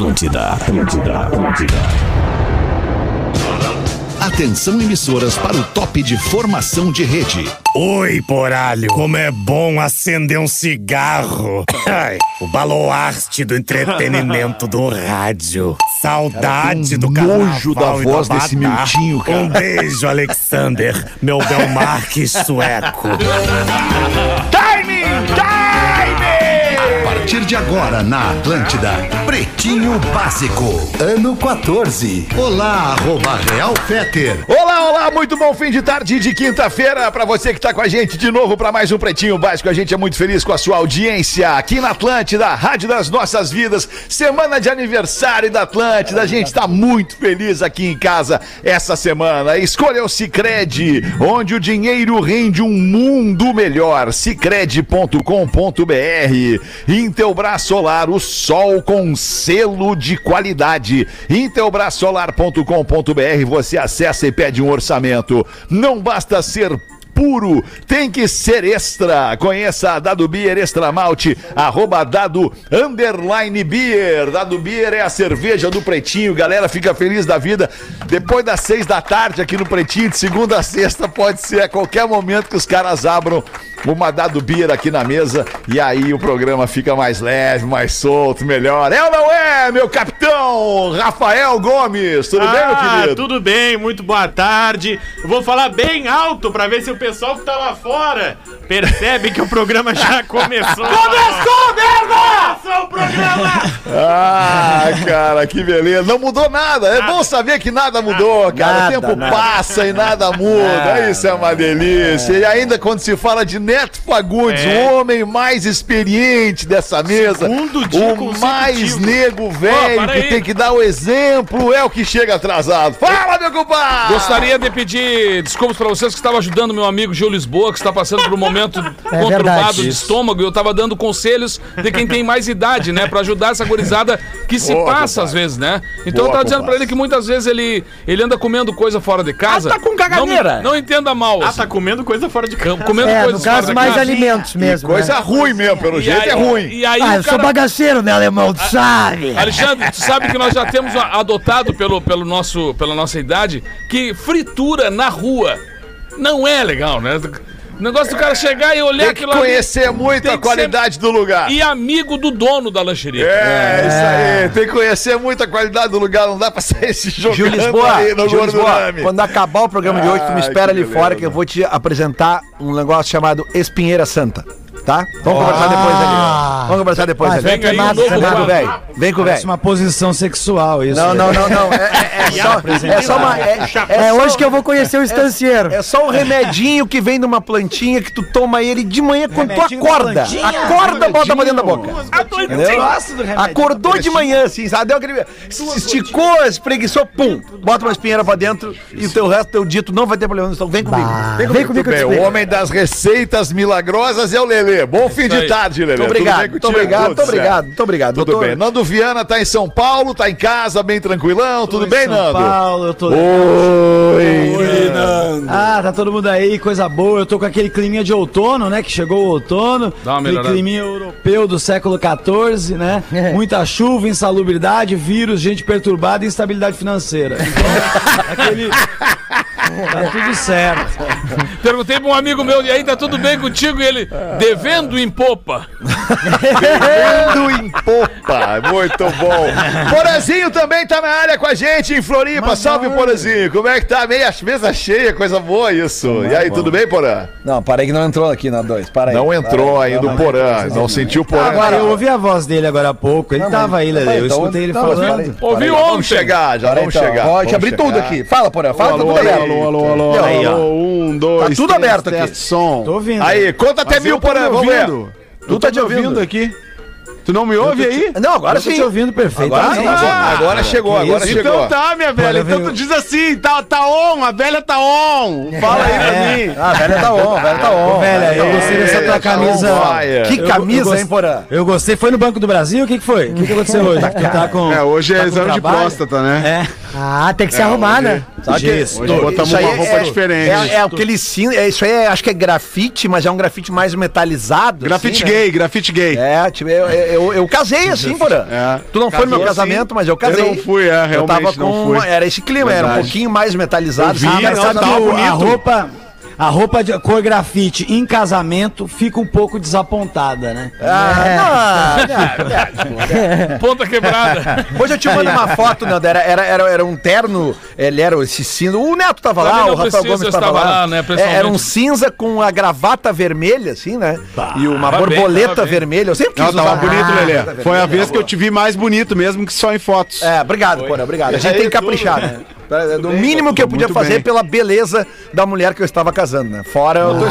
Atlântida, Atlântida, Atlântida. Atenção emissoras para o top de formação de rede. Oi, poralho, como é bom acender um cigarro. O baluarte do entretenimento do rádio. Saudade do nojo da carnaval e voz do desse. Miltinho, cara. Um beijo, Alexander, meu Belmarque sueco. Timing! Timing! A partir de agora na Atlântida, Pretinho Básico, ano 14. Olá, arroba Real Feter. Olá, olá, muito bom fim de tarde de quinta-feira para você que tá com a gente de novo para mais um Pretinho Básico. A gente é muito feliz com a sua audiência aqui na Atlântida, Rádio das Nossas Vidas, semana de aniversário da Atlântida. A gente tá muito feliz aqui em casa essa semana. Escolha o Cicred, onde o dinheiro rende um mundo melhor. Cicred.com.br. Intelbras Solar, o sol com selo de qualidade. Intelbrasolar.com.br, você acessa e pede um orçamento. Não basta ser puro, tem que ser extra. Conheça a Dado Beer Extra Malte, arroba Dado Underline Beer. Dado Beer é a cerveja do Pretinho, galera fica feliz da vida. Depois das seis da tarde aqui no Pretinho, de segunda a sexta, pode ser a qualquer momento que os caras abram uma Dado Beer aqui na mesa e aí o programa fica mais leve, mais solto, melhor. É ou não é, meu capitão Rafael Gomes? Tudo bem, meu Ah, querido? tudo bem, muito boa tarde. Eu vou falar bem alto pra ver se o pessoal que tá lá fora percebe que o programa já começou. Começou, merda! Começou o programa! Ah, cara, que beleza. Não mudou nada. É bom saber que nada mudou, cara. Nada, o tempo nada. passa e nada muda. Isso é uma delícia. E ainda quando se fala de Neto Fagundes, É. o homem mais experiente dessa mesa, Segundo dia o mais nego velho para que aí. tem que dar o exemplo, é o que chega atrasado. Fala, meu compadre! Gostaria de pedir desculpas para vocês que estavam ajudando meu amigo Gil Lisboa, que está passando por um momento conturbado verdade, de estômago. e Eu estava dando conselhos de quem tem mais idade, né? Para ajudar essa gurizada que se Boa, passa compadre. às vezes, né? Então Boa, eu tava dizendo para ele que muitas vezes ele, ele anda comendo coisa fora de casa. Ah, tá com caganeira. Não, não entenda mal. Ah, assim. tá comendo coisa fora de campo. Comendo É, coisas fora mais alimentos mesmo. Coisa né? ruim mesmo, pelo E jeito aí- é ruim. E aí, Ah, eu sou cara- bagaceiro, né, alemão? Tu sabe? Alexandre, tu sabe que nós já temos adotado pelo, pelo nosso, pela nossa idade que fritura na rua não é legal, né? O negócio do cara chegar e olhar Tem que aquilo ali conhecer muito tem a que ser- qualidade do lugar. e amigo do dono da lancheria. É, isso aí. Tem que conhecer muito a qualidade do lugar. Não dá pra sair se jogando Gil Lisboa, aí no Gil Lisboa, gordurame. quando acabar o programa de hoje, tu me espera ali beleza. fora que eu vou te apresentar um negócio chamado Espinheira Santa, tá? Vamos conversar depois ali. Vamos conversar depois Ah, ali. Vem novo Vem com o velho, vem com o velho. uma posição sexual isso. Não, não, não, não. É, é- é só, é só uma. É, É só- hoje que eu vou conhecer o estancieiro. É só um remedinho que vem de uma plantinha que tu toma ele de manhã quando tu acorda. Acorda, bota pra dentro da boca. Acordou de manhã, assim, sabe? Deu aquele. Esticou, espreguiçou, pum! Bota uma espinheira pra dentro e o teu resto, teu dito, não vai ter problema. Então vem comigo. Vem vem comigo. comigo que eu te Bem, o homem das receitas milagrosas é o Lelê. Bom fim de tarde, Lelê. Muito obrigado, muito obrigado, muito obrigado, muito obrigado. Tudo doutor. bem. Nando Viana tá em São Paulo, tá em casa, bem tranquilão. Tudo bem, São Nando? Paulo, eu tô. Oi, Nando. Ah, tá todo mundo aí, coisa boa. Eu tô com aquele climinha de outono, né? Que chegou o outono. Dá uma melhorada. climinha europeu do século XIV, né? É. Muita chuva, insalubridade, vírus, gente perturbada e instabilidade financeira. Então, aquele. Tá tudo certo. Perguntei pra um amigo meu, e aí tá tudo bem contigo? E ele, devendo em popa. Indo em popa. Muito bom. Porazinho também tá na área com a gente em Floripa. Salve, Porazinho. Como é que tá? Meia mesa cheia, coisa boa isso. E aí, tudo bem, Porã? Não, para aí que não entrou aqui na 2. Para aí. Não entrou ainda o Porã. Não sentiu o Porã. Agora, eu ouvi a voz dele agora há pouco. Ele tava aí, Lele. Eu então- escutei ele para falando. aí. Ouvi Já vamos ontem. chegar, já Para aí, vamos então. chegar. Pode abrir tudo aqui. Fala, Porã. Fala, tudo aberto. Alô, alô, alô, Olha aí, ó. Um, dois, Tá tudo três, aberto aqui. teste, som. Tô ouvindo. Aí, conta até Mas mil, eu tô Porã. me Vamos ver. ouvindo. Tu tá te ouvindo aqui. Tu não me ouve aí? Não, agora Eu tô sim. te ouvindo perfeitamente. Agora sim. Ah, agora chegou, agora Então chegou. tá, minha velha. Olha, Então tu diz assim, tá, tá on, a velha tá on. Fala aí pra mim. Ah, a velha tá on, a velha tá on. Velha, eu gostei dessa É, tua tá camisa. fire. Que Eu- camisa, eu gost- hein, Porã? Eu gostei. Foi no Banco do Brasil? O que, que foi? O que, que aconteceu hoje? Tu tá com, É, hoje é tá exame de próstata, né? É. Ah, tem que se arrumar, né? Sabe. Hoje botamos isso aí uma roupa diferente. É, é aquele sim, é, isso aí é, acho que é grafite, mas é um grafite mais metalizado. Grafite assim, né? gay, grafite gay. É, tipo, eu, eu, eu, eu casei assim, Porã. É. Tu não foi no meu Casou casamento, assim? mas eu casei. Eu não fui, é, Eu realmente tava não com. fui. Era esse clima, era um Verdade. pouquinho mais metalizado. Eu vi, assim, Ah, mas não, sabe tava a roupa, a roupa de cor grafite em casamento fica um pouco desapontada, né? Ah, não, Ponta quebrada. Hoje eu te mando uma foto, né? Era, era, era, era um terno, ele era esse cinza. O Neto tava Também lá, o Rafael Gomes tava estava lá. lá, né, É, era um cinza com a gravata vermelha, assim, né? e uma tava borboleta tava bem. vermelha. Eu sempre quis Não, tava usar bonito, gravata Lelê. Foi a vez que eu te vi mais bonito mesmo que só em fotos. É, obrigado, Porã, obrigado. A gente tem que caprichar, né? É Do mínimo que eu podia fazer bem. pela beleza da mulher que eu estava casando, né? Fora eu tô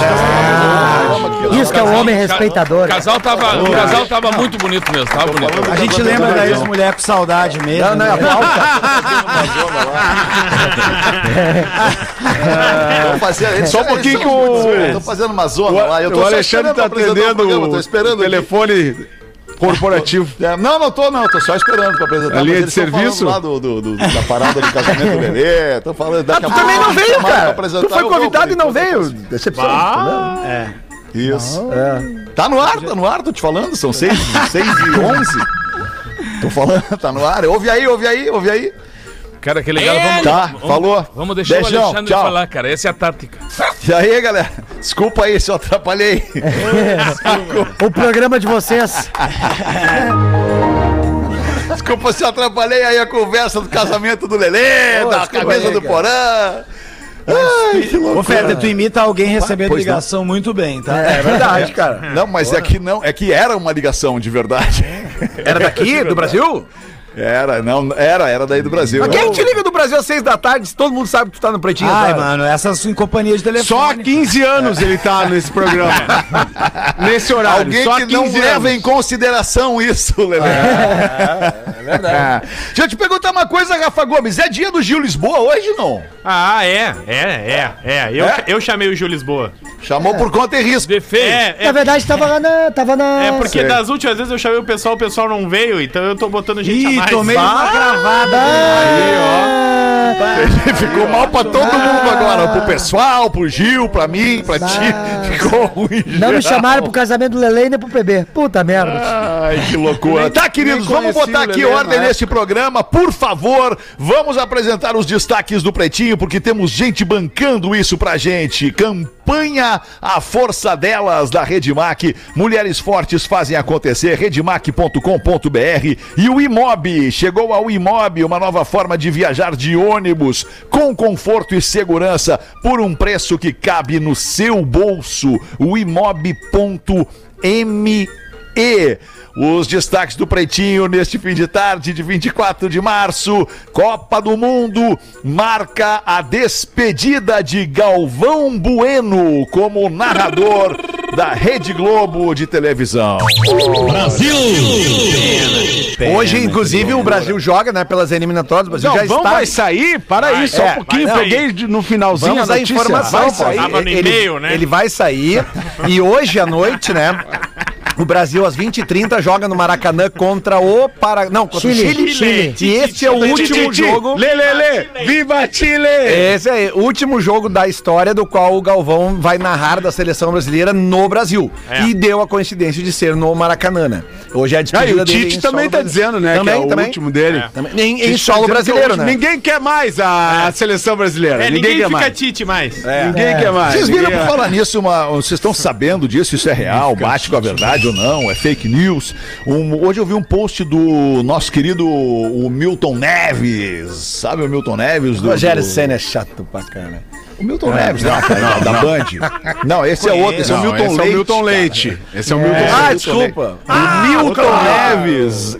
Isso que é o homem O respeitador. casal tava, o casal tava muito bonito mesmo, tava bonito. A gente lembra da ex-mulher com saudade mesmo. Não, não, é a né? Fazendo- Só um pouquinho que o- Tô fazendo uma zona lá. Eu tô o Alexandre tá o atendendo o tô esperando aqui. telefone corporativo. É, Não, não tô, não. Tô só esperando pra apresentar. A linha de serviço? Lá do, do- do- da parada do casamento do Lelê. Tô falando. Daqui Ah, a tu pouco também não veio, cara. Tu foi convidado e não veio. Decepção. entendeu? Isso. Tá no ar, tá no ar, tô te falando. São 6 seis e 11. Tô falando, tá no ar. Ouve aí, ouve aí, ouve aí. Cara, que legal. Vamos, Tá, vamos- falou. Vamos deixar Beijão, o Alexandre tchau. falar, cara. Essa é a tática. E aí, galera? Desculpa aí se eu atrapalhei. O programa de vocês. Desculpa se eu atrapalhei aí a conversa do casamento do Lelê, Ô, da cabeça aí, do cara. Porã. Ai, que Ô, loucura. Feta, tu imita alguém recebendo Pois não. ligação muito bem, tá? É verdade, cara. Não, mas é que não, é que era uma ligação de verdade. Era daqui, do Brasil? Era, não, era, era daí do Brasil. Mas quem te liga do Brasil às seis da tarde se todo mundo sabe que tu tá no pretinho? Ai, tá? mano, essas em companhia de telefone. Só há 15 anos ele tá nesse programa. Nesse horário. Alguém só que não 15 leva anos. em consideração isso, Lelê. É, verdade. Deixa eu te perguntar uma coisa, Rafa Gomes. É dia do Gil Lisboa hoje, não? Ah, é, é, é, é. Eu, É? eu chamei o Gil Lisboa. Chamou por conta e risco. Defeito. É, Na é, verdade, tava lá na. Tava na. é porque sei. das últimas vezes eu chamei o pessoal, o pessoal não veio, então eu tô botando gente a Ih, mais. Tomei uma gravada. Ah, Ficou mal pra todo mundo agora. Pro pessoal, pro Gil, pra mim, pra ti. Ficou ruim. Não me chamaram pro casamento do Lele nem pro PB. Puta merda. Ai, que loucura. Tá, queridos, vamos botar aqui Lelê ordem neste programa, por favor. Vamos apresentar os destaques do Pretinho, porque temos gente bancando isso pra gente. Campanha A Força Delas, da Redmac. Mulheres fortes fazem acontecer. Redmac.com.br e o Imob. Chegou ao Imob, uma nova forma de viajar de ônibus, com conforto e segurança, por um preço que cabe no seu bolso. O imob.me os destaques do Pretinho neste fim de tarde de 24 de março. Copa do Mundo marca a despedida de Galvão Bueno como narrador da Rede Globo de televisão. Hoje, inclusive, o Brasil joga, né, pelas eliminatórias. O Brasil já Galvão está... vai sair? Para aí, só é, um pouquinho. vai. Peguei no finalzinho Vamos a notícia. informação, Vai sair. Tava no e-mail, né? Ele vai sair e hoje à noite, né? O Brasil, às 20h30, joga no Maracanã contra o Para... Não, contra Chile, o Chile. Chile. E este é o último jogo... Lê, lê, lê. Viva Chile! Esse é o último jogo da história do qual o Galvão vai narrar da seleção brasileira no Brasil. É. E deu a coincidência de ser no Maracanã, né? Hoje é a Ah, e despedida o Tite também tá dizendo, né? Também, que é o também. último dele. Também. Em, em tá solo brasileiro, né? Ninguém quer mais a seleção brasileira. É, ninguém, ninguém quer fica mais. Tite mais. Ninguém quer mais. Vocês viram ninguém- por falar nisso, uma, vocês estão sabendo disso? Isso é real, bate com a verdade ou não? É fake news? Um- hoje eu vi um post do nosso querido o Milton Neves, sabe o Milton Neves? Do, Rogério do- Senna é chato pra caramba. O Milton Neves, não, cara, da, da Band. Não, esse é outro, esse é o Não, Milton esse Leite. é o Milton cara. Leite. Esse é o Milton Ah, Leite. desculpa. O Milton Neves.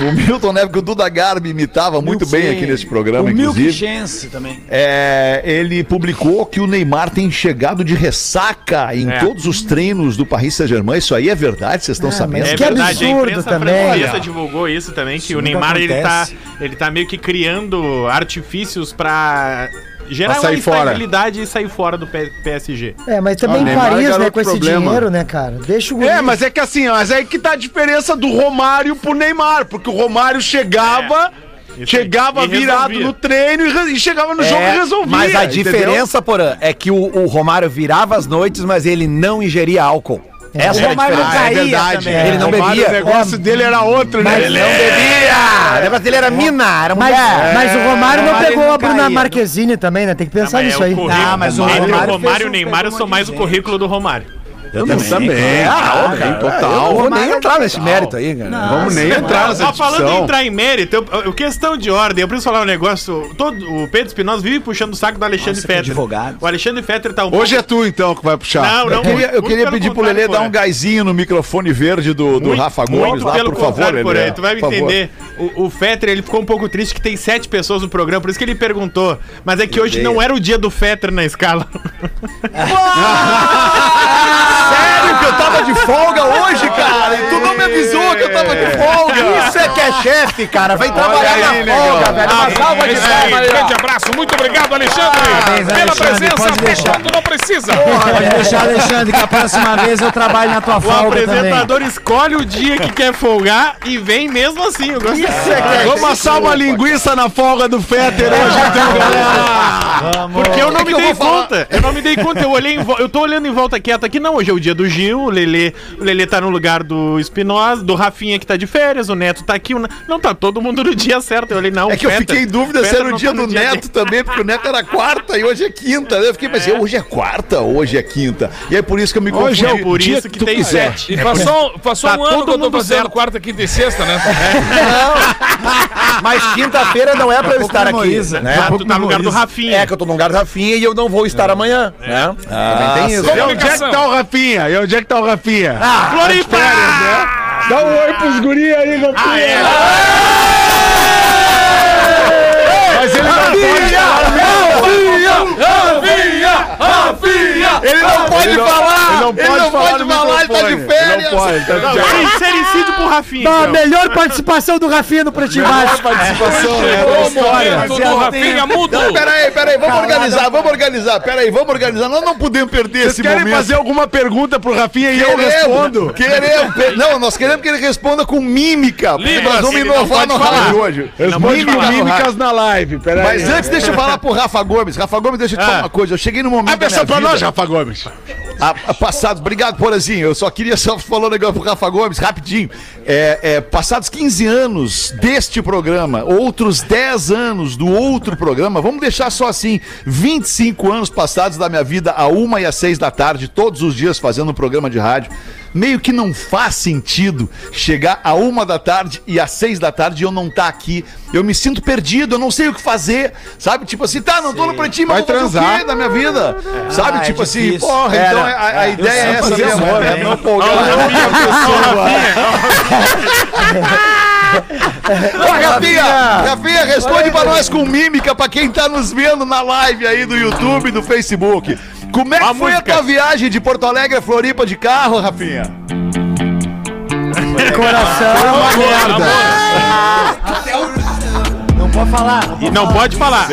O Milton Neves, que o Duda Garbi imitava muito bem aqui nesse programa, O inclusive. Chance também. É, ele publicou que o Neymar tem chegado de ressaca em É. todos os treinos do Paris Saint-Germain. Isso aí é verdade? Vocês estão sabendo? mas É que verdade, a absurdo imprensa também. francesa divulgou isso também, que o nunca Neymar ele tá, ele tá meio que criando artifícios pra gerar uma sair fora. instabilidade e sair fora do PSG. É, mas também Ah, em Neymar é Paris, né, com esse problema. dinheiro, né, cara? Deixa o. É, mas é que assim, mas é aí que tá a diferença do Romário pro Neymar, porque o Romário chegava Isso Chegava aí. Virado resolvia. no treino e, e chegava no jogo e resolvia. Mas a entendeu? diferença, Porã, é que o, o Romário virava as noites, mas ele não ingeria álcool. Essa é, a Romário diferença. Ah, é verdade. também. Ele não O Romário, bebia. O negócio dele era outro, né? Ele não bebia! O negócio dele era mina, era Mas, mulher. mas o Romário não Romário pegou não a Bruna caía. Marquezine também, né? Tem que pensar mas nisso é aí. o. Ah, mas o Entre Romário o Romário e o Neymar, eu sou mais o currículo do Romário. Eu também. Ah, também, Eu total. não vou nem entrar nesse mérito aí, cara. Vamos nem entrar nessa Mas falando em discussão. entrar em mérito, eu, eu- questão de ordem, eu preciso falar um negócio. Todo, o Pedro Espinosa vive puxando o saco do Alexandre Nossa, Fetter. advogado. O Alexandre Fetter tá um Hoje é tu, então, que vai puxar. Não, não. Eu queria, eu queria pedir pro Lelê dar um gásinho no microfone verde do, do Muito- Rafa Gomes lá, por favor, Lelê. Tu vai me entender. O, o Fetter, ele ficou um pouco triste que tem sete pessoas no programa, por isso que ele perguntou. Mas é que hoje não era o dia do Fetter na escala. Sério eu tava de folga hoje, cara? E tu não me avisou que eu tava de folga. Isso é que é chefe, cara. Vai trabalhar aí, na folga, velho. Uma salva de palmas grande abraço, muito obrigado, Alexandre, Parabéns, pela Alexandre, presença, pode deixar. quando não precisa. Pode deixar, Alexandre, que a próxima vez eu trabalho na tua O folga também. apresentador escolhe o dia que quer folgar e vem mesmo assim. Eu gosto Isso é que é Vamos assar uma linguiça na folga do Fetter hoje, então, galera. Porque eu não me que eu dei conta. Eu não me dei conta. Eu olhei Eu tô olhando em volta quieta aqui. Não, hoje é o dia do Gil. O Lelê, o Lelê tá no lugar do Espinosa, do Rafinha que tá de férias. O Neto tá aqui. Não, tá todo mundo no dia certo. Eu olhei, não. É que eu Fetter- fiquei em dúvida se era o não dia tá do Neto também, porque o Neto era quarta e hoje é quinta. né? Eu fiquei pensando, hoje é quarta, hoje é quinta. E é por isso que eu me confundi. Hoje é por dia isso que que tu tem sete. E passou, passou Tá um ano todo que eu tô mundo fazendo certo. quarta, quinta e sexta, né? Mas quinta-feira não é pra eu estar aqui. memoriza. Né? Ah, tu tá no lugar do Rafinha. É que eu tô no lugar do Rafinha e eu não vou estar amanhã. Né? Também tem isso. E onde é que tá o Rafinha? E onde é que tá o Rafinha? Ah, Floripa! Dá um oi pros guri aí, Rafinha. Mas ele não pode Ele não pode Ele não- falar! ele não pode falar no falar, ele tá de férias! Ele não pode, ele tá de Não, férias. pro Rafinha. A então. melhor participação do Rafinha no Pretinho Básico. Participação, né? O da história. do Rafinha mudo. Não, peraí, peraí, vamos organizar, vamos organizar, peraí, vamos organizar. Nós não podemos perder Vocês esse querem momento. fazer alguma pergunta pro Rafinha e eu respondo? Queremos, não, nós queremos que ele responda com mímica, porque nós vamos ele não inovar pode no falar. rádio hoje. Responde mímicas na live. Peraí. Mas antes, deixa eu falar pro Rafa Gomes. Rafa Gomes, deixa eu te falar uma coisa. Eu cheguei no momento. Abre essa pra nós, Rafa Gomes. a, a passados, obrigado, Porazinho. Eu só queria só falar um negócio pro Rafa Gomes, rapidinho. É, é, passados 15 anos deste programa, outros 10 anos do outro programa, vamos deixar só assim: 25 anos passados da minha vida, a uma e às seis da tarde, todos os dias fazendo um programa de rádio. Meio que não faz sentido chegar a uma da tarde e às seis da tarde e eu não tá aqui. Eu me sinto perdido, eu não sei o que fazer. Sabe? Tipo assim, tá, não tô no pretinho, mas Vai vou fazer o transar. quê da minha vida? Sabe? Ah, é tipo assim, difícil. porra, Era. então a, a ideia é essa mesmo. É, também. não folgar. Ô, Rafinha, Rafinha, responde pra nós com mímica pra quem tá nos vendo na live aí do YouTube, do Facebook. Como é que A foi música. a tua viagem de Porto Alegre a Floripa de carro, Rafinha? Coração. Uma merda. Não pode falar. E não pode falar.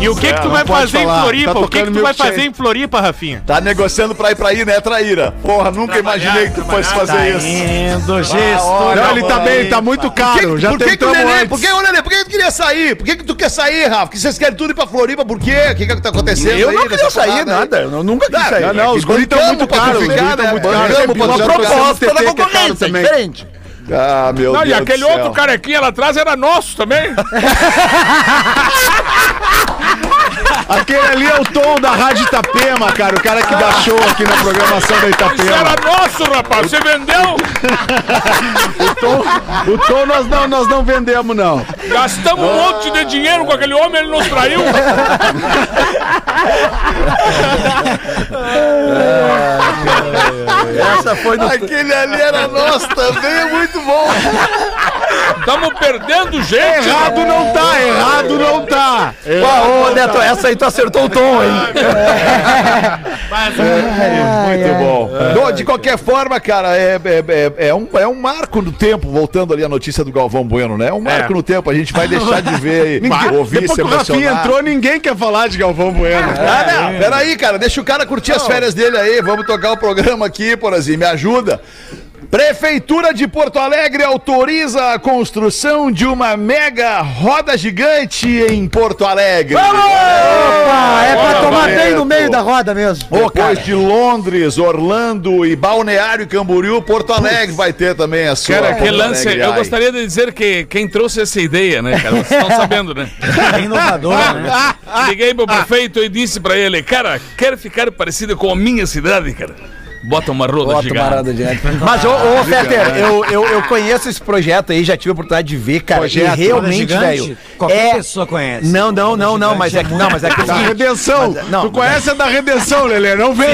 E o que que tu vai pode fazer em falar. Floripa? Tá o que que tu vai fazer em Floripa, Rafinha? Tá negociando pra ir pra aí, né, traíra? Porra, nunca imaginei que tu fosse fazer isso. Indo, gesto. Não, ele tá bem, tá muito que, caro. Já por que, que o tentamos antes. por que, ô, Lelê, por que tu queria sair? Por que, que tu quer sair, Rafa? Porque vocês querem tudo ir pra Floripa, por quê? O que, que tá acontecendo Eu aí não queria sair, nada. Eu nunca quis sair. Não, não, os guris estão muito caros. Os guris Ficar, estão né? muito caros. Uma proposta da que é caro concorrência, também. diferente. Ah, meu Não, Deus e aquele outro carequinha lá atrás era nosso também. Aquele ali é o tom da Rádio Itapema, cara. O cara que dá show aqui na programação da Isso Itapema. era nosso, rapaz. Você vendeu? O tom nós não, nós não vendemos, não. Gastamos um monte de dinheiro com aquele homem, ele nos traiu. Essa foi no. Aquele ali era nosso também, é muito bom. Estamos perdendo gente. Errado não tá, errado não tá. Ô, ô, Neto, essa aí tu acertou o tom, hein? Muito bom. Bom, de qualquer forma, cara, é, é, é, é um, é um marco no tempo, voltando ali a notícia do Galvão Bueno, né? É um marco no tempo, a gente vai deixar de ver e ouvir Depois se que o Rafinha emocionar. entrou, ninguém quer falar de Galvão Bueno. Ah, não, peraí, cara, deixa o cara curtir as férias dele aí, vamos tocar o programa aqui, Porazinho, me ajuda. Prefeitura de Porto Alegre autoriza a construção de uma mega roda gigante em Porto Alegre. Opa, é pra Bora, tomar bem no meio da roda mesmo. Depois de Londres, Orlando e Balneário Camboriú, Porto Alegre vai ter também a sua. Cara, que lance. Alegre Eu Eye. gostaria de dizer que quem trouxe essa ideia, né, cara? Vocês estão sabendo, né? É inovador, né? Liguei pro prefeito e disse pra ele, cara, quer ficar parecido com a minha cidade, cara? Bota uma roda Bota gigante. uma roda gigante. Mas, ô, ô Fetter, eu, eu, eu conheço esse projeto aí, já tive a oportunidade de ver, cara. Projeto, e realmente, velho. Qualquer É... pessoa conhece. Não, não, não, não, mas é que. Não, mas é que. Da redenção. Mas, não, tu conhece a da redenção, Lelê? Não vem.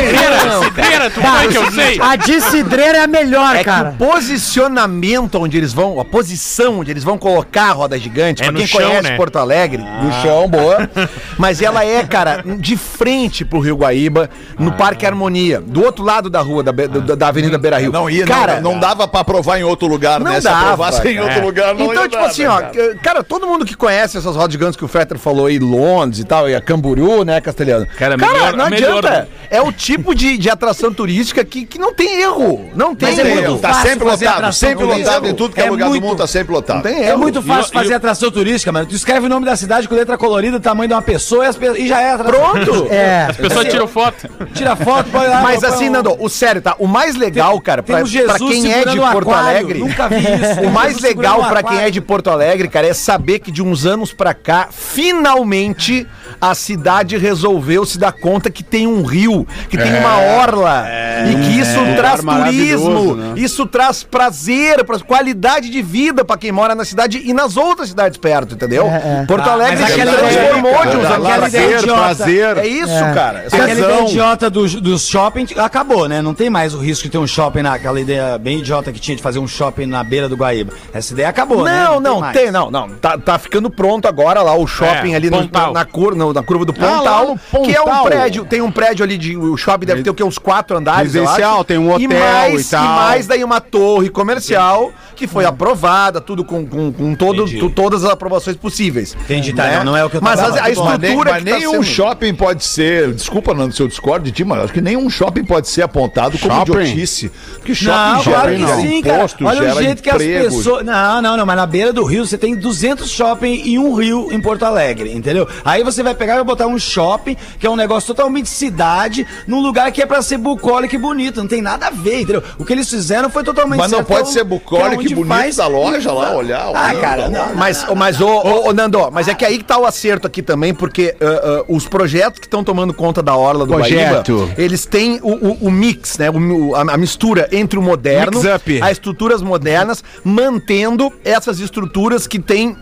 Não, Cidreira, tu foi que eu sei. A de cidreira é a melhor, É que cara. o posicionamento onde eles vão, a posição onde eles vão colocar a roda gigante, É pra no quem chão, conhece né? Porto Alegre, no chão, boa. Mas ela é, cara, de frente pro Rio Guaíba, no Parque Harmonia, do outro lado da rua, da, Be- da, da Avenida Beira Rio. Não ia, cara, não, não dava pra aprovar em outro lugar, Não né? Se dava, aprovasse em outro é. lugar, não Então, ia tipo dar, assim, né, ó, cara? cara? cara, todo mundo que conhece essas rodas gigantes que o Fetter falou aí, Londres e tal, e a Camboriú, né, Castelhano? Cara, melhor- não melhor, adianta. né? É o tipo de, de atração turística que, que não tem erro. Não tem Mas é erro. muito Tá fácil sempre fazer lotado, atração sempre lotado em tudo que é, É lugar muito- do mundo, tá sempre lotado. Não tem É erro. muito fácil E fazer atração turística, mano. Tu escreve o nome da cidade com letra colorida, tamanho de uma pessoa e, pe- e já é atração. Pronto. É. As pessoas tiram foto. Tira foto, põe lá. Mas assim, Nando, o sério, tá? O mais legal, cara, Tem pra, um Jesus pra quem é de Porto aquário, Alegre. Nunca vi isso. O mais legal pra quem é de Porto Alegre, cara, é saber que de uns anos pra cá, finalmente a cidade resolveu se dar conta que tem um rio, que tem uma orla e que isso traz lugar maravilhoso, turismo, né? isso traz prazer, pra, qualidade de vida pra quem mora na cidade e nas outras cidades perto, entendeu? É, é. Porto Ah, Alegre mas se aquela transformou ideia, de uns lazer. Prazer. É isso, É. cara. Aquela ideia idiota dos do shopping acabou, né? Não tem mais o risco de ter um shopping naquela ideia bem idiota que tinha de fazer um shopping na beira do Guaíba. Essa ideia acabou, né? Não, não, mais. tem, não, não. Tá, tá ficando pronto agora lá o shopping É, ali no- Pontal. na, curva, no- na curva do Ah, lá Pontal, que é um Pontal. prédio, tem um prédio ali de o shopping deve ter o que uns quatro andares, Residencial, tem um e hotel mais, e tal. mais daí uma torre comercial que foi aprovada, tudo com, com, com todo, tu- todas as aprovações possíveis. Entendi, tá, não, não é o que eu Mas tava- a, a. Mas estrutura mas que tá nenhum sendo- shopping pode ser. Desculpa, Nando, se eu discordo de ti, mas acho que nenhum shopping pode ser apontado como Shopping? idiotice. Porque shopping Não, gera, claro que gera sim, cara. imposto, Olha gera o jeito que as pessoas. Não, não, não, mas na beira do rio você tem 200 shopping e um rio em Porto Alegre, entendeu? Aí você vai pegar e vai botar um shopping, que é um negócio totalmente cidade, num lugar que é pra ser bucólico e bonito. Não tem nada a ver, entendeu? O que eles fizeram foi totalmente Mas não certo, pode que é ser um- bucólico que é e bonito faz- da loja lá, olhar. Ah, cara, não. Mas, mas ô, ô, ô, Nando, mas é que aí que tá o acerto aqui também, porque ah, ah, os projetos que estão tomando conta da Orla do Projeto. Guaíba, eles têm o, o- o mix, né? o- a, a mistura entre o moderno, as estruturas modernas, mantendo essas estruturas que têm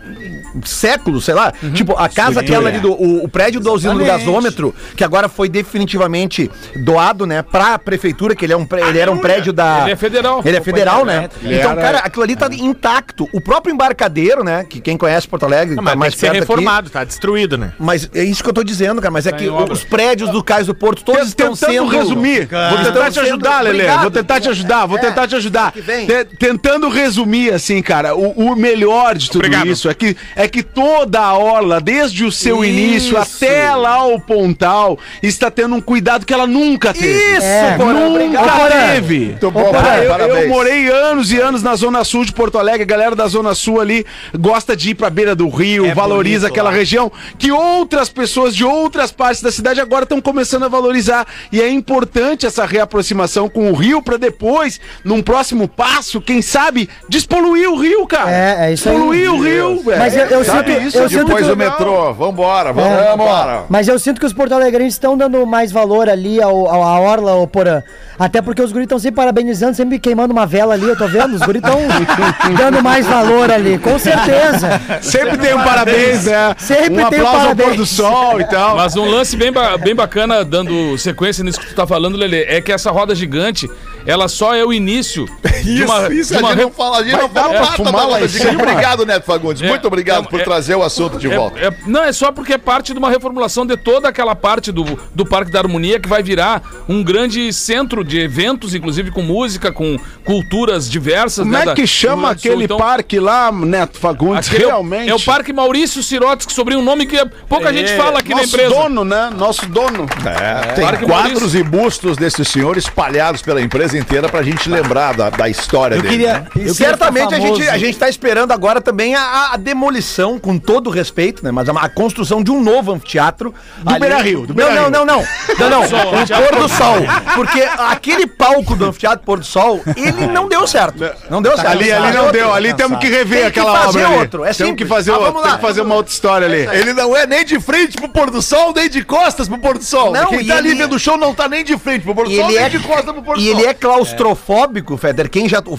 séculos, sei lá. Tipo, a casa aquela ali do. O, o prédio do usina do Exatamente. gasômetro, que agora foi definitivamente doado, né, pra prefeitura, que ele, é um, ele era um prédio da. Ele é federal. Ele é federal, né? Ele Então, era- cara, aquilo ali tá intacto. O próprio embarcadeiro, né? Que quem conhece Porto Alegre, Não, tá mais que ser perto aqui. reformado, tá destruído, né? Mas é isso que eu tô dizendo, cara. Mas é que em obra. os prédios do Cais do Porto todos estão Tentando sendo. resumir, vou tentar te ajudar, Lelê. Obrigado. Vou tentar te ajudar, vou É, tentar te ajudar. que Tentando resumir, assim, cara, o, o melhor de tudo Obrigado. isso é que, é que toda a orla, desde o seu Isso. início até lá o Pontal, está tendo um cuidado que ela nunca teve. Isso, É. Porã, Nunca obrigado. teve. Muito bom, Porã, eu, eu morei anos e anos na Zona Sul de Porto Alegre. A galera da Zona Sul ali gosta de ir pra beira do rio, É valoriza bonito aquela lá. região que outras pessoas de outras partes da cidade agora estão começando a valorizar. E é importante essa reaproximação com o rio pra depois, num próximo passo, quem sabe, despoluir o rio, cara. É, é isso aí. Poluir o rio, velho. Mas eu, eu Sabe sinto, isso? eu sinto Depois que, o metrô. Vambora, vamos É. embora. Mas eu sinto que os porto-alegrenses estão dando mais valor ali ao, ao, à orla, ao Porã. Até porque os guris estão sempre parabenizando, sempre queimando uma vela ali, eu tô vendo. Os guris estão dando mais valor ali, com certeza. Sempre tem um parabéns, né? Sempre um tem um aplauso ao parabéns. pôr do sol e tal. Mas um lance bem, ba- bem bacana, dando sequência nisso que tu tá falando, Lelê, é que essa roda gigante, ela só é o início de uma, Isso, uma a gente não fala, a gente não fala nada da? Obrigado, Neto Fagundes. É, Muito obrigado é, por é, trazer o assunto de É- volta. é- não, é só porque é parte de uma reformulação de toda aquela parte do, do Parque da Harmonia que vai virar um grande centro de eventos, inclusive com música, com culturas diversas. Como né, é que chama do aquele Então, parque lá, Neto Fagundes? é Realmente. É o Parque Maurício Sirotes, que sobre um nome que pouca gente fala aqui na Nosso empresa. dono, né? Nosso dono. É, tem Parque quadros Maurício. e bustos desse senhor espalhados pela empresa coisa inteira pra gente lembrar da, da história Eu dele. queria. né? eu queria Certamente a gente, a gente tá esperando agora também a, a demolição, com todo o respeito, né? Mas a, a construção de um novo anfiteatro. Do Beira-Rio, do Não, não, Beira-Rio. não, não. Não, não. O Pôr do Sol. Porque aquele palco do anfiteatro Pôr do Sol, ele não deu certo. Não deu certo. Ali, ali não deu, ali temos que rever Tem que aquela fazer obra. outro, é temos simples. que fazer Ah, outro, vamos tem lá. que fazer uma outra história ali. Ele não é nem de frente pro pôr do sol, nem de costas pro pôr do sol. Não, Quem e tá ali ele- vendo o show não tá nem de frente pro pôr do E sol, nem é, de costas pro pôr do e sol. ele é claustrofóbico, Feder. Quem já. O,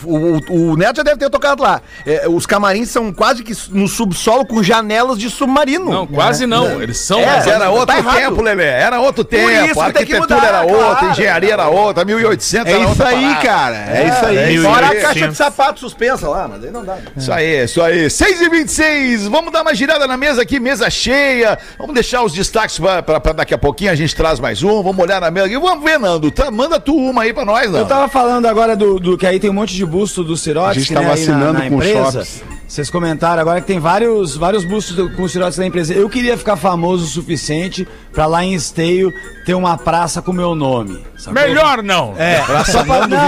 o, o Neto já deve ter tocado lá. É, os camarins são quase que no subsolo com janelas de submarino. Não, quase não. Eles são. É, Mas era Tá outro errado. tempo, Lelê. Era outro tempo. isso a que tem que arquitetura mudar, era outra, claro. a engenharia era outra, 1800 É era isso outra aí, parada. cara. É isso aí. é isso Fora aí. a caixa de sapato suspensa lá, mas aí não dá. Isso aí, isso aí. 6 e 26 vamos dar uma girada na mesa aqui, mesa cheia. Vamos deixar os destaques pra, pra- pra daqui a pouquinho, a gente traz mais um. Vamos olhar na mesa aqui. Vamos ver, Nando. Tá, manda tu uma aí pra nós, Nando. Tava falando agora do, do que aí tem um monte de busto do Cirotes, A gente que tá nem aí vacinando com shops. Vocês comentaram agora que tem vários, vários bustos do, com o Cirotes da empresa. Eu queria ficar famoso o suficiente pra lá em Esteio ter uma praça com meu nome. sacou? Melhor não. É, só pra, não,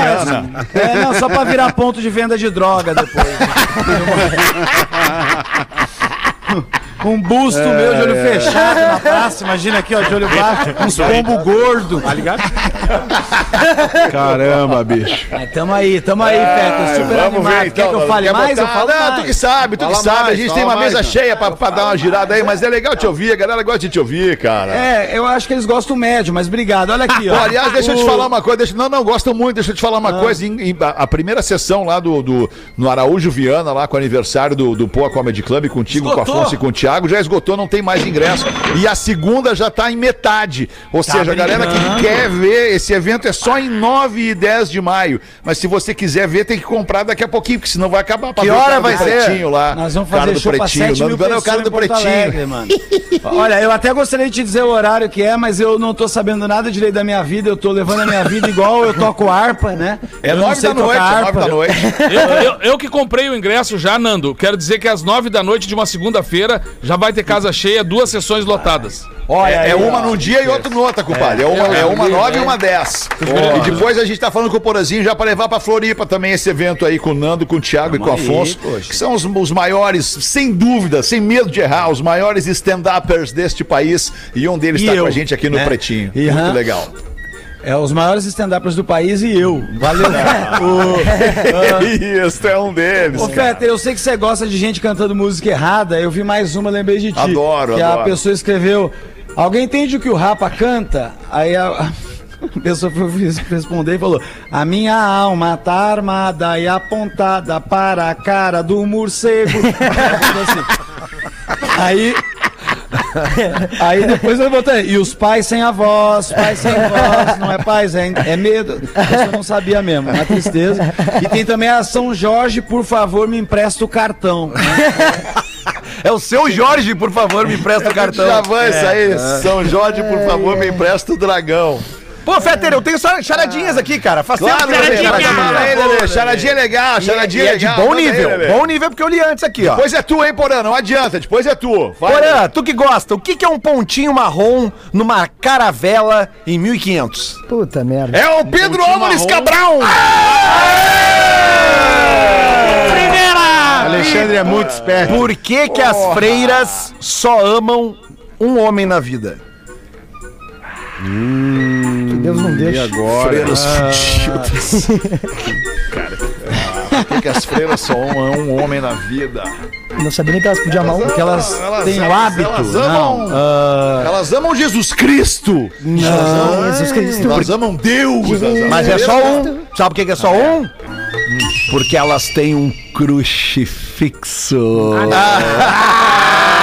é, não, só pra virar ponto de venda de droga depois. Um busto meu de olho fechado na praça, imagina aqui, ó, de olho baixo, uns pombo gordo. Tá ligado? Caramba, bicho. É, tamo aí, tamo aí, Feta, super Vamos animado. ver então. Quer que eu Nando. fale mais? Eu botar? falo Não, mais. tu que sabe, tu Fala que sabe. mais, a gente tem uma mais, mesa não. cheia pra, pra dar uma girada aí, mas é legal te ouvir. A galera gosta de te ouvir, cara. É, eu acho que eles gostam médio, mas obrigado. Olha aqui, ó. Pô, aliás, deixa eu te falar uma coisa. Deixa, não, não, gosto muito. Deixa eu te falar uma coisa. Em- em- a, a primeira sessão lá do, do- no Araújo Viana, lá com o aniversário do, do Poa Comedy Club, contigo, com o Esgotou. Afonso e com o Thiago, já esgotou, não tem mais ingresso. E a segunda já tá em metade. Ou seja, a galera que quer ver, esse evento é só em 9 e 10 de maio. Mas se você quiser ver, tem que comprar daqui a pouquinho, porque senão vai acabar pra Que hora cara do vai ser? Pretinho lá. Nós vamos Cara fazer do show pra Pretinho. 7 mil é o cara do Pretinho. Alegre, mano. Olha, eu até gostaria de te dizer o horário que é, mas eu não tô sabendo nada direito da minha vida. Eu tô levando a minha vida igual eu toco harpa, né? É eu não 9 sei da noite, é 9 da noite. Eu, eu- eu que comprei o ingresso já, Nando. Quero dizer que às nove da noite de uma segunda-feira já vai ter casa cheia, duas sessões lotadas. Olha, É, aí, é uma num dia e outra no outra, compadre. É, uma, é uma nove e uma dez. E depois a gente tá falando com o Porazinho já pra levar pra Floripa também esse evento aí com o Nando, com o Thiago e com o aí, Afonso, poxa. que são os, os maiores, sem dúvida, sem medo de errar, os maiores stand-uppers deste país. E um deles E tá com a gente aqui no né? Pretinho. E, Muito legal. É os maiores stand-uppers do país e eu. Valeu. O- Isso, é um deles. Ô, Fetter, eu sei que você gosta de gente cantando música errada. Eu vi mais uma, lembrei de ti. Adoro, Que adoro. a pessoa escreveu: Alguém entende o que o Rapa canta? Aí a, a pessoa foi responder e falou: A minha alma tá armada e apontada para a cara do morcego. Assim. Aí. Aí depois eu botei, e os pais sem avós, pais sem voz, não é pais, é, é medo. Isso eu não sabia mesmo, uma tristeza. E tem também a São Jorge, por favor, me empresta o cartão. É o seu Jorge, por favor, me empresta o cartão. Já vai sair. São Jorge, por favor, me empresta o dragão. Pô, Fetter, eu tenho só charadinhas aqui, cara. Faz Claro, tempo que eu tenho fala charadinha. aí, Lelê. Charadinha é legal, charadinha e é é de legal. bom Manda aí, nível. Lelê. bom nível porque eu li antes aqui, ó. Depois é tu, hein, Porã? Não adianta, depois é tu. Vai, Porã, tu que gosta, o que, que é um pontinho marrom numa caravela em 1500? Puta merda. É o Pedro Álvares Cabral! Alexandre é muito esperto. Por que, que as freiras só amam um homem na vida? Que Deus não deixa. agora? Freiras fudidas. Cara, por que, que as freiras só amam um homem na vida? Não sabia nem que elas podiam amar. Porque elas, Elas- têm o elas- hábito. elas não. amam- ah, Elas amam Jesus Cristo! Não, Jesus Cristo. Elas amam Deus! elas- Mas é só um. Sabe por que, que é só um? Porque elas têm um crucifixo. Gostei,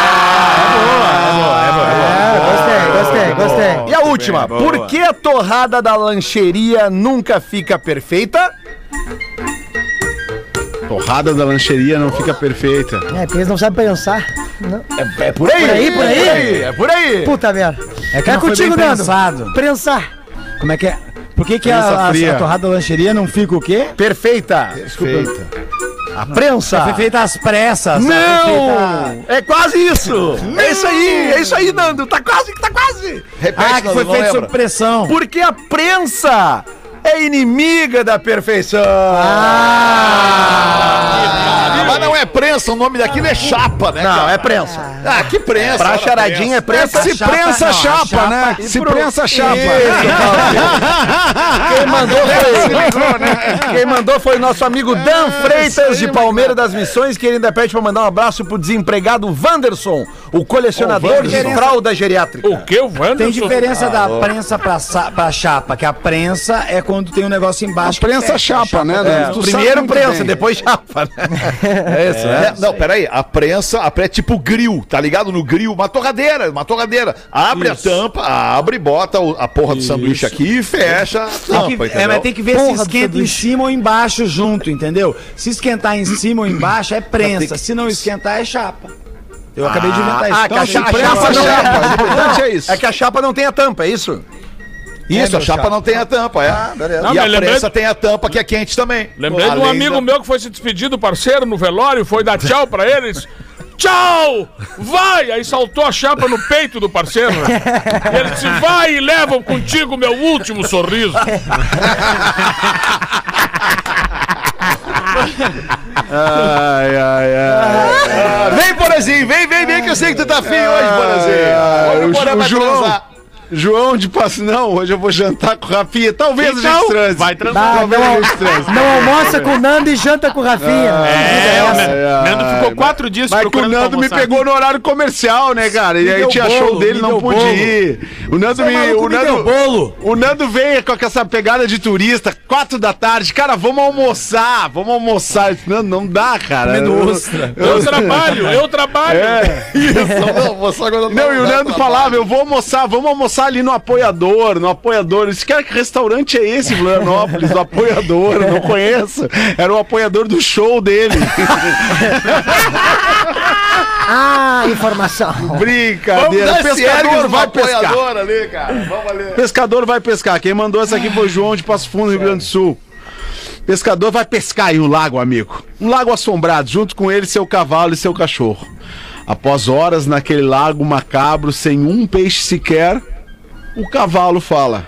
gostei, gostei. E a última, por que a torrada da lancheria nunca fica perfeita? Torrada da lancheria não fica perfeita. É, porque eles não sabem pensar. Não. É por aí. Por aí, por aí? É por aí. Puta merda. é que É não foi contigo, bem Nando. Pensar. Como é que é? Por que, que a, a, a torrada da lancheria não fica o quê? Perfeita. Perfeita. A prensa. Foi feita às pressas. foi Não! feita- É quase isso! É isso aí, é isso aí, Nando. Tá quase, tá quase! Repete, Ah, que foi não feito sob pressão. Porque a prensa é inimiga da perfeição. Ah, mas não é prensa, o nome daquilo é chapa, né? Não, cara? é prensa. Ah, que prensa. Pra charadinha é prensa. Se prensa chapa, né? Se prensa chapa. Quem mandou foi, quem mandou foi o nosso amigo Dan Freitas de Palmeira das Missões, que ele ainda pede pra mandar um abraço pro desempregado Wanderson, o colecionador de fralda geriátrica. O que, o Wanderson? Tem diferença da prensa pra, pra chapa, que a prensa é quando tem um negócio embaixo. que Prensa a fecha, chapa, né? É, Tu primeiro prensa, bem. depois chapa. né? É isso, né? É, não, peraí, a prensa, a prensa é tipo grill, tá ligado? No grill, uma torradeira, uma torradeira. Abre a tampa, abre, bota a porra do sanduíche aqui e fecha a Tem tampa, que, é, mas tem que ver Porra se esquenta em cima ou embaixo junto, entendeu? Se esquentar em cima ou embaixo é prensa, se não esquentar é chapa. Eu acabei de inventar isso. ah, Então, que a cha- a chapa a não- chapa. O importante é isso. É que a chapa não tem a tampa, é isso? Isso, É, a chapa chapa. não tem a tampa, é. Não, e a mas lembrei- prensa tem a tampa que é quente também. Lembrei de um Além amigo da- meu que foi se despedir do parceiro no velório, foi dar tchau pra eles. Tchau! Vai! Aí saltou a chapa no peito do parceiro. né? E ele disse: Vai e levam contigo meu último sorriso. Ai, ai, ai. Vem, Porazinho, vem, vem, vem, que eu sei que tu tá afim hoje, Porazinho. Hoje o vai o João- transar. João de Passo, não, hoje eu vou jantar com o Rafinha. Talvez a gente transe. vai transar. Ah, Talvez a gente transe. não, não almoça com o Nando e janta com o Rafinha. É, o ai, Nando- ai, ficou quatro dias Mas que o procurando Nando me pegou no horário comercial, né, cara? E aí deu tinha bolo, show dele, me não pude bolo. ir. O Nando Seu me. maluco O me deu Nando, bolo. o Nando veio com essa pegada de turista, quatro da tarde. Cara, vamos almoçar, vamos almoçar. Não, não dá, cara. Comendo Eu- ostra. Eu trabalho, eu trabalho. É. Não, vou agora Não, e o Nando falava, eu vou almoçar, vamos almoçar ali no apoiador, no apoiador. Eu disse, cara, que restaurante é esse, Florianópolis? Do apoiador, eu não conheço. Era o apoiador do show dele. Ah, informação. Brincadeira. Vamos dar esse ergues pescador vai pescar. apoiador ali, cara. Vamos ali. Pescador vai pescar. Quem mandou essa aqui foi o João de Passo Fundo, Rio Grande do Sul. Pescador vai pescar em um lago, amigo. Um lago assombrado, junto com ele, seu cavalo e seu cachorro. Após horas naquele lago macabro, sem um peixe sequer, o cavalo fala: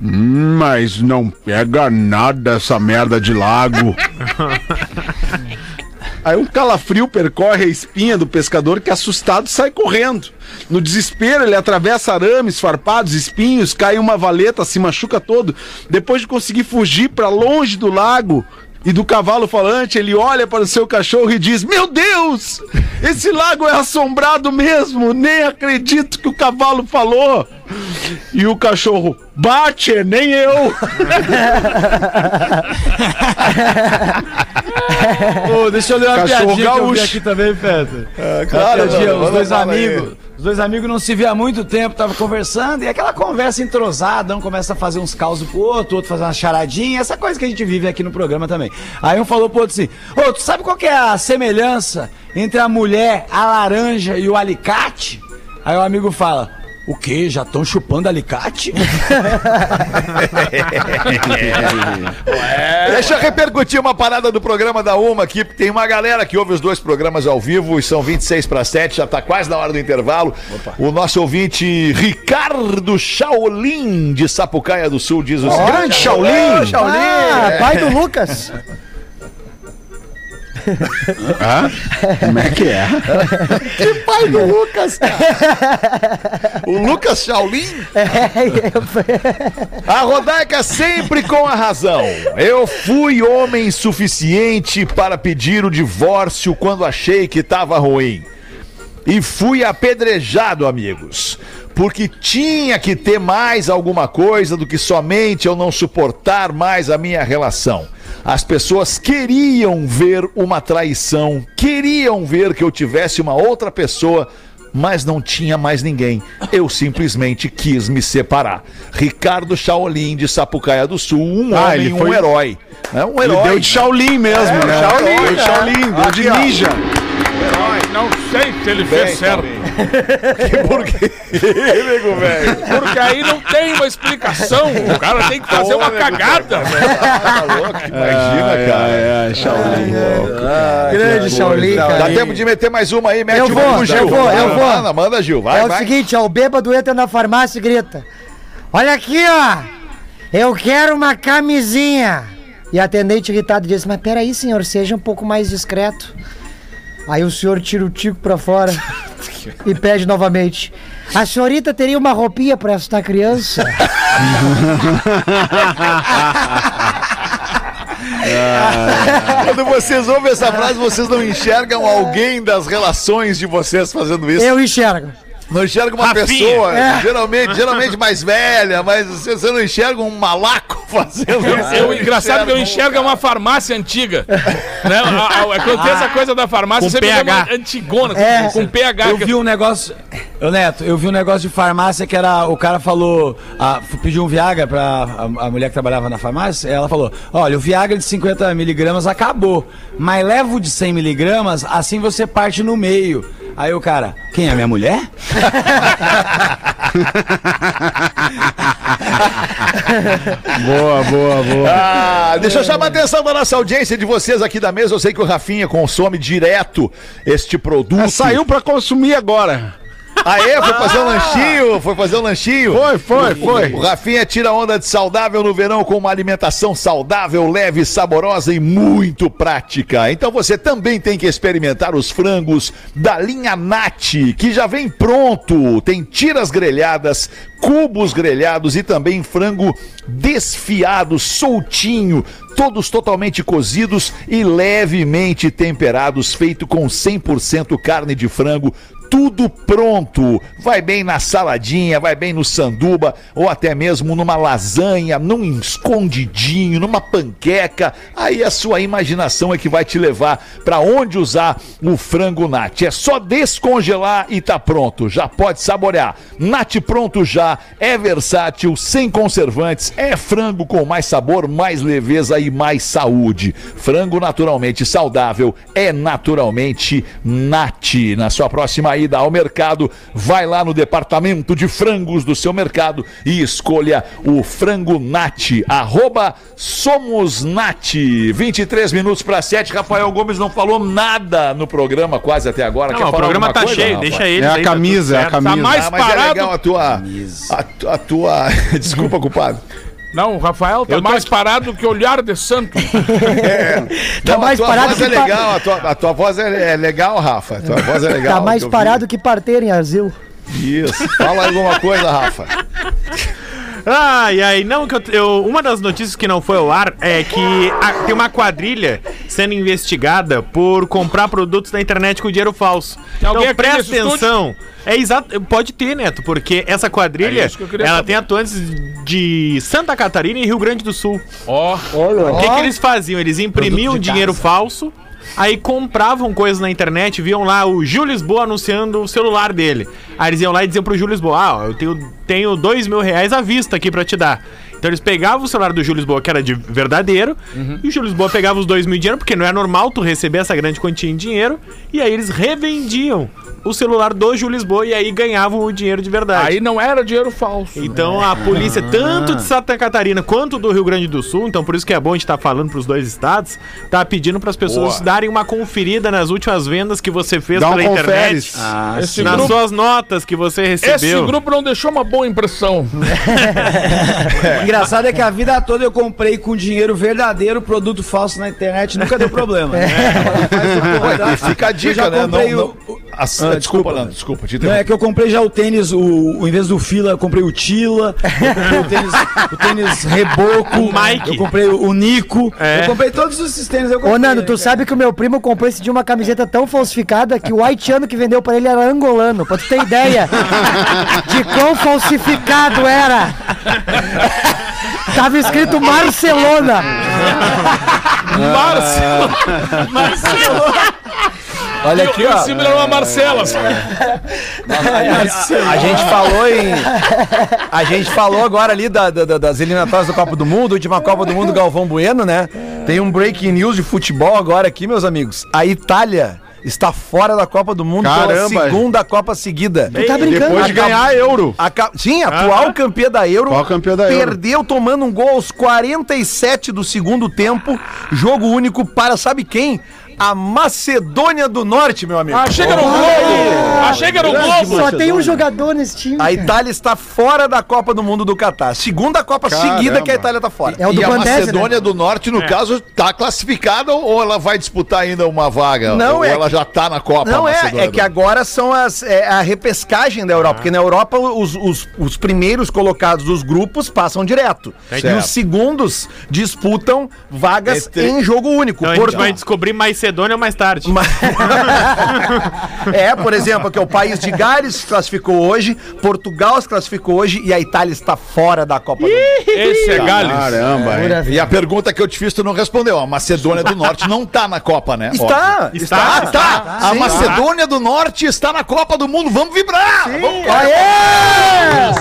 mas não pega nada essa merda de lago. Aí um calafrio percorre a espinha do pescador que, assustado, sai correndo. No desespero, ele atravessa arames, farpados, espinhos, cai em uma valeta, se machuca todo. Depois de conseguir fugir para longe do lago e do cavalo falante, ele olha para o seu cachorro e diz: Meu Deus! Esse lago é assombrado mesmo! Nem acredito que o cavalo falou! E o cachorro, bate, nem eu! Ô, deixa eu ler uma Cachorro piadinha que eu vi gaúcho. aqui também, Pedro. claro, Uma piadinha, mano, os dois fala aí. amigos. Os dois amigos não se vê há muito tempo, tava conversando, e aquela conversa entrosada, um começa a fazer uns causos pro outro, outro fazer uma charadinha, essa coisa que a gente vive aqui no programa também. Aí um falou pro outro assim: Ô, tu sabe qual que é a semelhança entre a mulher, a laranja e o alicate? Aí o amigo fala. O quê? Já estão chupando alicate? Deixa eu repercutir uma parada do programa da Uma aqui, porque tem uma galera que ouve os dois programas ao vivo e são 26 para 7, já tá quase na hora do intervalo. O nosso ouvinte Ricardo Shaolin de Sapucaia do Sul diz o seguinte: Grande Shaolin! Ah, pai do Lucas. Como é que é? pai do Lucas, cara. O Lucas Shaolin? A Rodaica sempre com a razão. Eu fui homem suficiente para pedir o divórcio quando achei que estava ruim. E fui apedrejado, amigos. Porque tinha que ter mais alguma coisa do que somente eu não suportar mais a minha relação. As pessoas queriam ver uma traição, queriam ver que eu tivesse uma outra pessoa, mas não tinha mais ninguém. Eu simplesmente quis me separar. Ricardo Shaolin de Sapucaia do Sul, um Ah, homem, ele um foi- herói. É um Ele herói. deu de Shaolin mesmo, É, né? Shaolin, Deu de é. Shaolin, deu de Aqui, ninja. Não sei se ele Bem, fez certo. Por quê, nego, velho? Porque aí não tem uma explicação. O cara tem que fazer uma cagada. Tá louco? Imagina, cara. É, Shaolin. Grande Shaolin, Dá tempo de meter mais uma aí, mete Eu uma vou, eu Gil. vou, eu vou. Manda, manda, Gil. Vai, é o vai. seguinte, ó, o bêbado entra na farmácia e grita: Olha aqui, ó! Eu quero uma camisinha. E a atendente irritada disse, mas peraí, senhor, seja um pouco mais discreto. Aí o senhor tira o tico pra fora e pede novamente. A senhorita teria uma roupinha pra esta criança? Quando vocês ouvem essa frase, vocês não enxergam alguém das relações de vocês fazendo isso. Eu enxergo. Não enxerga uma Rafinha. pessoa, É. geralmente, geralmente mais velha, mas você, você não enxerga um malaco fazendo isso. Eu, engraçado que eu enxergo é uma farmácia antiga. né? A- a- Acontece essa coisa da farmácia, Com sempre é uma PH. antigona, É. com PH. Eu vi um negócio. Ô Neto, eu vi um negócio de farmácia que era. O cara falou. ah, pediu um Viagra pra a, a mulher que trabalhava na farmácia. Ela falou: Olha, o Viagra de 50 miligramas acabou. Mas leva o de 100 miligramas, assim você parte no meio. Aí o cara, quem é minha mulher? Boa, boa, boa. Ah, deixa eu chamar a atenção da nossa audiência de vocês aqui da mesa. Eu sei que o Rafinha consome direto este produto. Ah, Saiu pra consumir agora. Aê, foi fazer um lanchinho, foi fazer um lanchinho. Foi, foi, foi. O Rafinha tira onda de saudável no verão com uma alimentação saudável, leve, saborosa e muito prática. Então você também tem que experimentar os frangos da linha Nat, que já vem pronto. Tem tiras grelhadas, cubos grelhados e também frango desfiado, soltinho, todos totalmente cozidos e levemente temperados, feito com 100% carne de frango tudo pronto. Vai bem na saladinha, vai bem no sanduba ou até mesmo numa lasanha, num escondidinho, numa panqueca. Aí a sua imaginação é que vai te levar para onde usar o frango Nat. É só descongelar e tá pronto. Já pode saborear. Nat pronto já, é versátil, sem conservantes, é frango com mais sabor, mais leveza e mais saúde. Frango naturalmente saudável é naturalmente Nat. Na sua próxima ida ao mercado, vai lá no departamento de frangos do seu mercado e escolha o frango Nat. Arroba Somos Nat. 23 minutos para 7. Rafael Gomes não falou nada no programa quase até agora. Não, Quer o falar programa tá coisa, cheio, Rafa? deixa ele. É a camisa, é a camisa. Tá mais Ah, mas é parado. legal a tua. A, a tua. Desculpa, culpado. Não, o Rafael tá Eu tô mais aqui. parado que olhar de santo. Tá Não, mais a tua parado voz é que pa- legal, a tua, a tua voz é, é legal, Rafa. A tua voz é legal. Tá mais parado que parteiro em asilo. Isso. Fala alguma coisa, Rafa. Ai, ai, não, que eu, eu- uma das notícias que não foi ao ar é que a- tem uma quadrilha sendo investigada por comprar produtos na internet com dinheiro falso. Tem alguém então presta atenção. É exato, pode ter, Neto, porque essa quadrilha, É que ela saber. tem atuantes de Santa Catarina e Rio Grande do Sul. Ó, O que, que eles faziam? Eles imprimiam dinheiro falso, aí compravam coisas na internet, viam lá o Gil Lisboa anunciando o celular dele. Aí eles iam lá e diziam pro Gil Lisboa: Ah, ó, eu tenho, tenho dois mil reais à vista aqui pra te dar. Então eles pegavam o celular do Gil Lisboa, que era de verdadeiro, e o Gil Lisboa pegava os dois mil dinheiro, porque não é normal tu receber essa grande quantia em dinheiro, e aí eles revendiam o celular do Gil Lisboa e aí ganhavam o dinheiro de verdade. aí não era dinheiro falso. Então a polícia, tanto de Santa Catarina quanto do Rio Grande do Sul, então por isso que é bom a gente estar falando pros dois estados, tá pedindo pras pessoas darem uma conferida nas últimas vendas que você fez Dá um pela internet. conferes. Esse nas grupo, suas notas que você esse recebeu. grupo não deixou uma boa impressão. Engraçado é que a vida toda eu comprei com dinheiro verdadeiro produto falso na internet, nunca deu problema. Contrário. E fica a dica, né? Não, o- não- a- Ah, desculpa, desculpa. Nando, desculpa, te Não, é que eu comprei já o tênis, o, o- em vez do fila, eu comprei o Tila, eu comprei o tênis, o tênis Reboco, O Mike. eu comprei o, Nico, É. eu comprei todos esses tênis. Eu comprei, Ô, Nando, tu cara. sabe que o meu primo comprou esse dia uma camiseta tão falsificada que o haitiano que vendeu pra ele era angolano. Pra tu ter ideia de quão falsificado era. Tava escrito Barcelona. Marcelo. Olha aqui, E ó. em cima era uma Marcela. A gente falou em. A gente falou agora ali da- da- da- das eliminatórias da Copa do Mundo, última Copa do Mundo, Galvão Bueno, né? Tem um breaking news de futebol agora aqui, meus amigos. A Itália está fora da Copa do Mundo Caramba. pela segunda Copa seguida. Tu tá brincando? Depois de ganhar a euro. A Sim, atual campeã da Euro. Atual campeã da Euro. Perdeu tomando um gol aos 47 do segundo tempo. Jogo único para, sabe quem? A Macedônia do Norte, meu amigo. Achei que era um globo! Achei que era um globo! Só tem um jogador nesse time. A. Itália está fora da Copa do Mundo do Catar. Segunda Copa Caramba. seguida que a Itália tá fora. É o do e a Bandese, Macedônia né? do Norte, no caso, tá classificada ou ela vai disputar ainda uma vaga? Não, ou é ela que- já tá na Copa? Não é, é que agora são as, é a repescagem da Europa, porque na Europa os, os, os primeiros colocados dos grupos passam direto. E Certo. os segundos disputam vagas Entre- em jogo único. Então a gente vai descobrir Macedônia mais tarde. Ma- é, por exemplo, que é o país de Gales se classificou hoje, Portugal se classificou hoje e a Itália está fora da Copa do Mundo. Esse é Gales. Caramba, hein? E a pergunta que eu te fiz, tu não respondeu. A Macedônia do Norte não tá na Copa, né? Está, Está, Ah, tá! a Macedônia do Norte está na Copa do Mundo. Vamos vibrar! Vamos...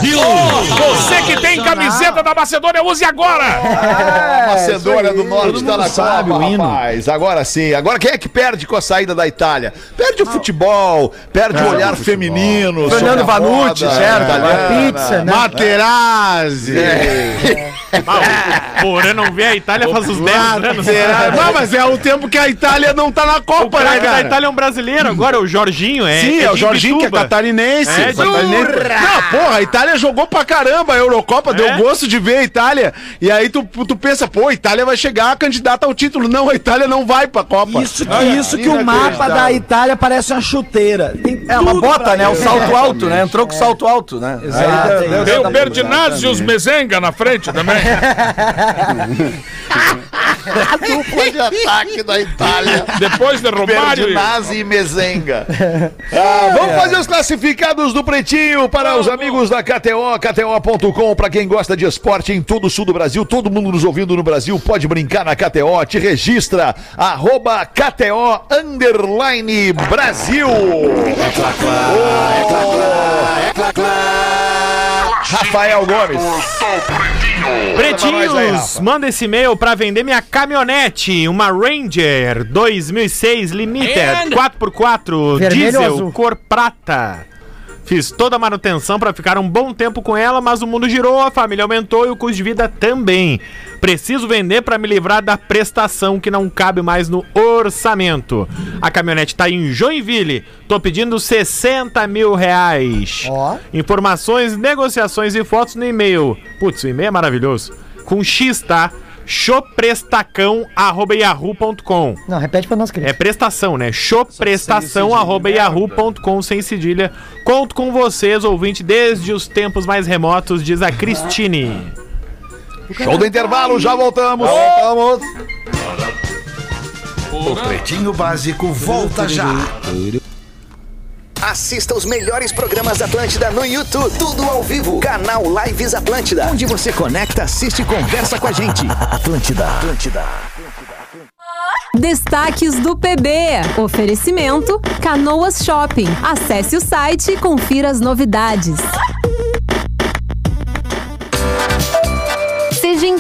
Você que tem camiseta da Macedônia, use agora! A Macedônia do Norte está na sabe Copa, o hino. rapaz. Agora sim. Agora quem é que perde com a saída da Itália? Perde o futebol, perde o olhar feminino. Fernando a Vanucci, moda certo. italiana. Pizza, né? Materazzi! Ah, o Porã não vê a Itália faz uns 10 anos. Não, mas é o tempo que a Itália não tá na O Copa, né, craque da cara? Itália é um brasileiro agora, o Jorginho. É, Sim, é, o de Jorginho, que é catarinense. É, de Catarinense. Não, porra, a Itália jogou pra caramba a Eurocopa, deu É? gosto de ver a Itália. E aí tu, tu pensa, pô, a Itália vai chegar candidata ao título. Não, a Itália não vai pra Copa. Isso que, isso que o mapa da Itália parece uma chuteira. Tem É uma bota, né? O salto alto, né? Entrou com salto alto, né? Exato, é. Tem o Berdinazzi e os Mezenga na frente também. A dupla de ataque da Itália. Depois de Romário. e- Berdinazzi e Mezenga. Ah, vamos fazer os classificados do Pretinho para os amigos da KTO, KTO.com, para quem gosta de esporte em todo o sul do Brasil, todo mundo nos ouvindo no Brasil, pode brincar na KTO, te registra, arroba KTO Underline Brasil. Rafael Gomes. Pretinhos, aí, manda esse e-mail pra vender minha caminhonete, uma Ranger 2006 Limited 4x4 Vermelho diesel azul? cor prata. Fiz toda a manutenção pra ficar um bom tempo com ela, mas o mundo girou, a família aumentou e o custo de vida também. Preciso vender pra me livrar da prestação que não cabe mais no orçamento. A caminhonete tá em Joinville, tô pedindo 60 mil reais. Ó. Informações, negociações e fotos no e-mail. Putz, o e-mail é maravilhoso. Com X, tá? choprestacão.yahoo.com Não, repete pra nós, querido. É prestação, né? choprestação.yahoo.com sem cedilha. Conto com vocês, ouvinte, desde os tempos mais remotos, diz a Cristine. Show do intervalo, já voltamos. Vamos. O Pretinho Básico volta já. Assista os melhores programas da Atlântida no YouTube. Tudo ao vivo. Canal Lives Atlântida. Onde você conecta, assiste e conversa com a gente. Atlântida. Atlântida. Destaques do PB. Oferecimento Canoas Shopping. Acesse o site e confira as novidades.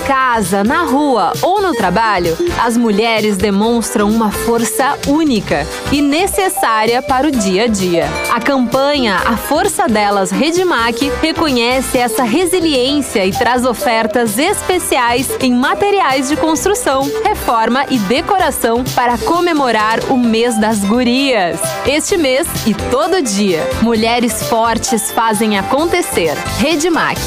Casa, na rua ou no trabalho, as mulheres demonstram uma força única e necessária para o dia a dia. A campanha A Força Delas Redmac reconhece essa resiliência e traz ofertas especiais em materiais de construção, reforma e decoração para comemorar o mês das gurias. Este mês e todo dia, mulheres fortes fazem acontecer. Redmac.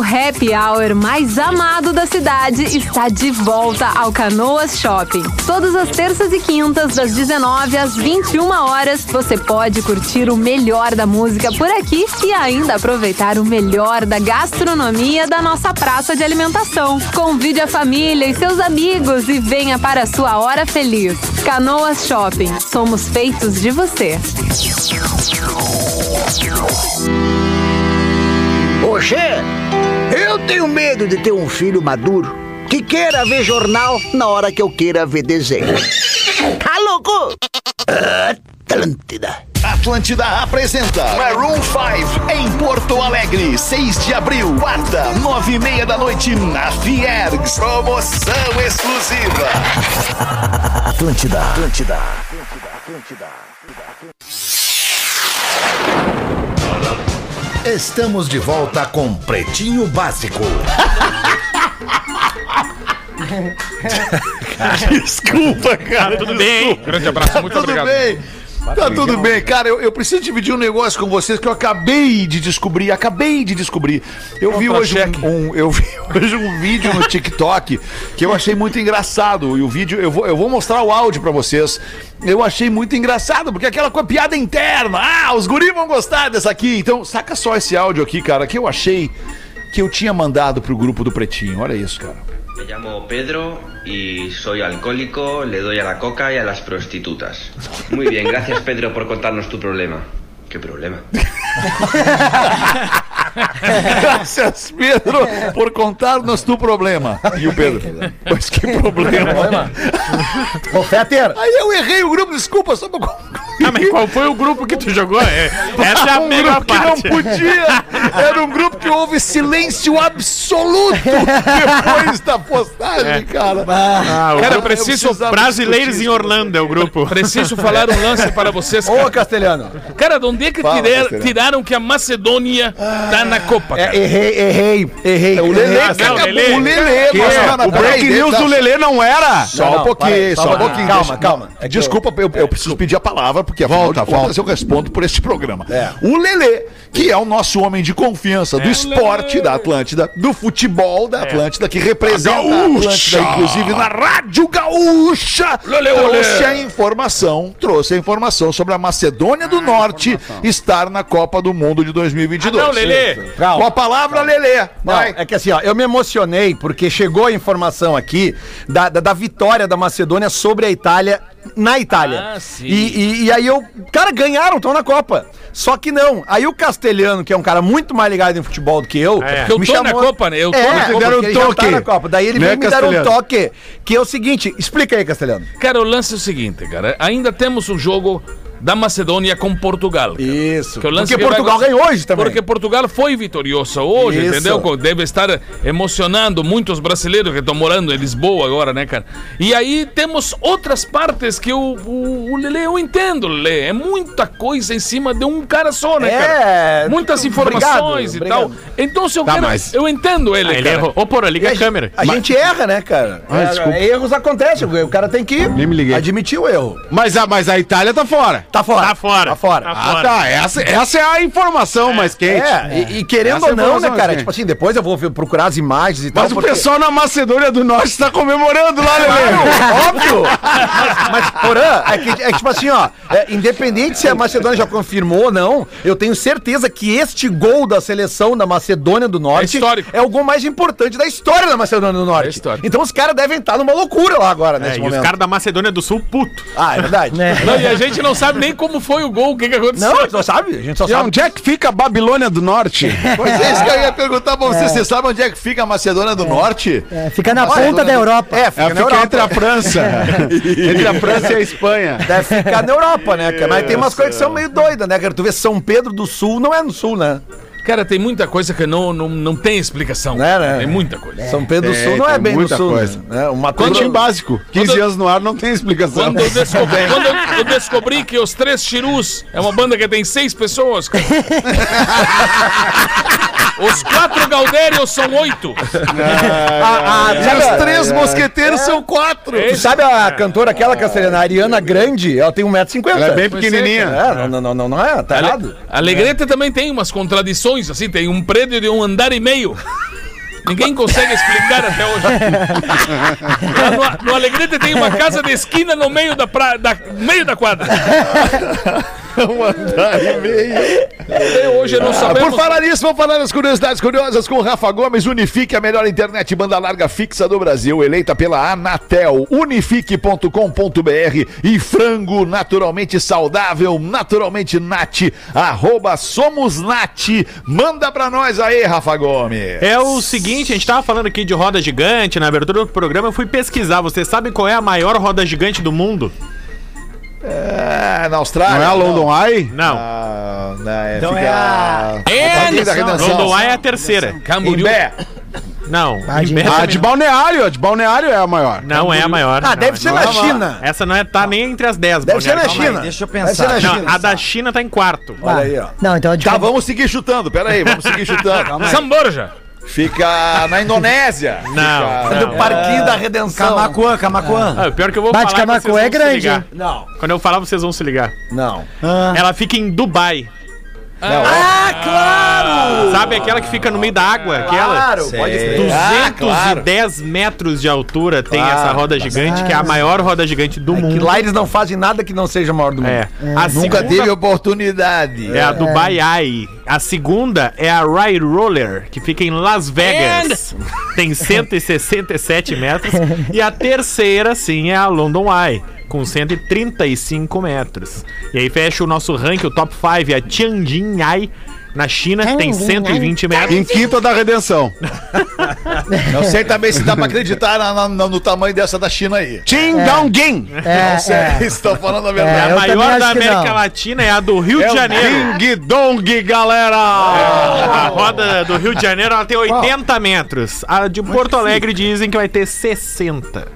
O happy hour mais amado da cidade está de volta ao Canoas Shopping. Todas as terças e quintas, das 19 às 21 horas, você pode curtir o melhor da música por aqui e ainda aproveitar o melhor da gastronomia da nossa praça de alimentação. Convide a família e seus amigos e venha para a sua hora feliz. Canoas Shopping. Somos feitos de você. Oxê, eu tenho medo de ter um filho maduro que queira ver jornal na hora que eu queira ver desenho. Tá louco? Atlântida. Atlântida apresenta Maroon 5 em Porto Alegre, 6 de abril, quarta, nove e meia da noite na Fiergs. Promoção exclusiva. Atlântida. Atlântida. Estamos de volta com Pretinho Básico. Desculpa, cara. Tudo bem? Grande abraço, muito tudo obrigado. bem. Tá tudo bem, cara. Eu, eu preciso dividir um negócio com vocês que eu acabei de descobrir. Acabei de descobrir. Eu vi hoje um, um- eu vi hoje um vídeo no TikTok que eu achei muito engraçado. E o vídeo eu vou, eu vou mostrar o áudio pra vocês. Eu achei muito engraçado porque aquela com a piada interna. Ah, os guris vão gostar dessa aqui. Então saca só esse áudio aqui, cara, que eu achei que eu tinha mandado pro grupo do Pretinho. Olha isso, cara. Me llamo Pedro y soy alcohólico, le doy a la coca y a las prostitutas. Muy bien, gracias Pedro por contarnos tu problema. ¿Qué problema? Graças, Pedro, por contar-nos tu problema. E o Pedro, mas que problema? Ô, Fetter, Aí eu errei o grupo, desculpa, só pra. Ah, mas qual foi o grupo que tu jogou? É, essa é a um melhor grupo que não parte. podia. Era um grupo que houve silêncio absoluto depois da postagem, cara. Ah, o Cara, preciso- Brasileiros em. Orlando é o grupo. Preciso falar um lance para vocês, ô, cara. Castelhano. Cara, de onde é que Fala, tirar- tiraram que a Macedônia tá na Copa, É, cara? errei, errei, errei. O Lelê, que acabou. Lelê. O Lelê, cara, o break news deixa- do Lelê não era? Só Não, um não, pouquinho, só um pouquinho. Calma, calma. É Desculpa, eu, eu preciso pedir a palavra, porque afinal Volta, de contas volta. eu respondo por este programa. É. O Lelê, que é o nosso homem de confiança do esporte da Atlântida, do futebol da Atlântida, que representa a, Gaúcha. Atlântida, inclusive na Rádio Gaúcha, trouxe a informação, trouxe a informação sobre a Macedônia do Norte estar na Copa do Mundo de 2022. Ah, não, Lelê. Com a palavra, Lelê. Não, Vai. é que assim, ó, eu me emocionei porque chegou a informação aqui da, da, da vitória da Macedônia sobre a Itália na Itália. Ah, sim. E, e, e aí eu. Cara, ganharam, estão na Copa. Só que não. Aí o Castelhano, que é um cara muito mais ligado em futebol do que eu, É. Porque eu tô na Copa, né? Eu tô é, na Copa. deram um Ele toque. já tá na Copa. Daí ele veio me dar um toque, que é o seguinte, explica aí, Castelhano. Cara, o lance é o seguinte, cara. Ainda temos um jogo da Macedônia com Portugal. cara. Isso. Porque vai Portugal ganhou hoje também. Porque Portugal foi vitorioso hoje, Isso. entendeu? Deve estar emocionando muitos brasileiros que estão morando em Lisboa agora, né, cara? E aí temos outras partes que o, o, o Lele, eu entendo, Lele. É muita coisa em cima de um cara só, né, É, cara? Muitas informações obrigado, e obrigado. tal. Então, se eu Tá, quero. mas- Eu entendo ele, Ah, ele cara. errou. Ô, Porã, liga a câmera. A gente erra, né, cara? Ah, É, erros acontecem. O cara tem que Nem me liguei. admitir o erro. Mas a, mas a Itália tá fora. Tá fora. Tá fora. Tá fora. Tá Ah, fora. tá. Essa, essa é a informação mais quente. É, e, e querendo Essa ou não, né, cara? é Tipo assim, depois eu vou procurar as imagens e tal. Mas o porque- pessoal na Macedônia do Norte tá comemorando lá, Lelê. Claro, óbvio! Mas, mas, Porã, é que, é que, tipo assim, ó, é, independente se a Macedônia já confirmou ou não, eu tenho certeza que este gol da seleção da Macedônia do Norte É é o gol mais importante da história da Macedônia do Norte. É histórico. então os caras devem estar numa loucura lá agora, É, nesse e momento. os caras da Macedônia do Sul, puto. Ah, é verdade. Não, e a gente não sabe nem como foi o gol, o que, que aconteceu. Não, a gente não sabe, a gente só E sabe. onde é que fica a Babilônia do Norte? Pois é, isso que eu ia perguntar pra você. Você sabe onde é que fica a Macedônia do Norte? É, fica na ponta da Europa. É, fica É, na fica Europa. entre a França. entre a França e a Espanha. Deve ficar na Europa, né? cara? Mas tem umas coisas que são meio doidas, né, cara? Tu vê São Pedro do Sul, não é no Sul, né? Cara, tem muita coisa que não, não, não tem explicação. Né, né? Tem muita coisa. São Pedro do É, Sul não é bem muita Sul, coisa. né? Uma Pretinho turma- básico. 15 Quando- anos no ar não tem explicação. Quando eu, descobri, quando eu- eu descobri que os Três Chirus é uma banda que tem seis pessoas, cara. Os quatro Gaudérios são oito. Ah, ah, E sabe, os três mosqueteiros são quatro. tu sabe a cantora aquela castelhana, a Ariana Grande? Ela tem 1,50m. Ela é bem é, pequenininha. É, não, não, não, não, não é, tá errado. A Alegrete também tem umas contradições, assim, tem um prédio de um andar e meio. Ninguém consegue explicar até hoje. No, no Alegrete tem uma casa de esquina no meio da, pra, da, no meio da quadra. Um andar e meio. Até hoje não Ah, sabemos. por falar nisso, vamos falar das curiosidades curiosas com o Rafa Gomes. Unifique a melhor internet banda larga fixa do Brasil, eleita pela Anatel. Unifique.com.br e frango naturalmente saudável, naturalmente nat. Arroba somos nat. Manda pra nós aí, Rafa Gomes. É o seguinte, a gente tava falando aqui de roda gigante, na abertura do programa eu fui pesquisar. Vocês sabem qual é a maior roda gigante do mundo? É, na Austrália. Não é a London Eye? Não. Ah, não, é, Então fica é a- É, Redenção. London Eye é a terceira. Camboriú. Imbé. Não. Ah, de- Imbé A também de Balneário, a de Balneário é a maior. Não é a maior. Ah, Não, deve ser não na é a maior. China. Essa não é, tá nem entre as 10. Deve ser na. China. deixa eu Deve pensar. ser na Não, China. a da China tá em quarto. Olha aí, ó. Não, então é de Tá, vamos seguir chutando. Pera aí, vamos seguir chutando. Samborja. Fica na Indonésia. Não, Fica- não. Do Parquinho da Redenção. Camacuã, Camacuã. Ah, pior que eu vou Bate falar Camacuã vocês é grande? Não, Quando eu falar, vocês vão se ligar. não. Ela fica em Dubai. Ah, claro! Sabe aquela que fica no meio da água? Aquela? Claro, pode ser. Ah, 210 metros de altura tem Claro, essa roda gigante, que é a maior roda gigante do Que mundo. lá eles não fazem nada que não seja maior do mundo. É. A Nunca segunda teve oportunidade. é a Dubai Eye. A segunda é a Rye Roller, que fica em Las Vegas. Tem 167 metros. E a terceira, sim, é a London Eye, com 135 metros. E aí fecha o nosso ranking, o top 5, a Tianjin Eye. Na China tem 120 metros. Em quinta da redenção. Não sei também se dá pra acreditar na- na- no, tamanho dessa da China aí. Chingdongin. É, Não sei é. se estão falando a É, verdade. eu A maior da América não. Latina é a do Rio É de Janeiro. Ding Dong, galera! A roda do Rio de Janeiro ela tem 80 metros. A de Porto Alegre dizem que vai ter 60.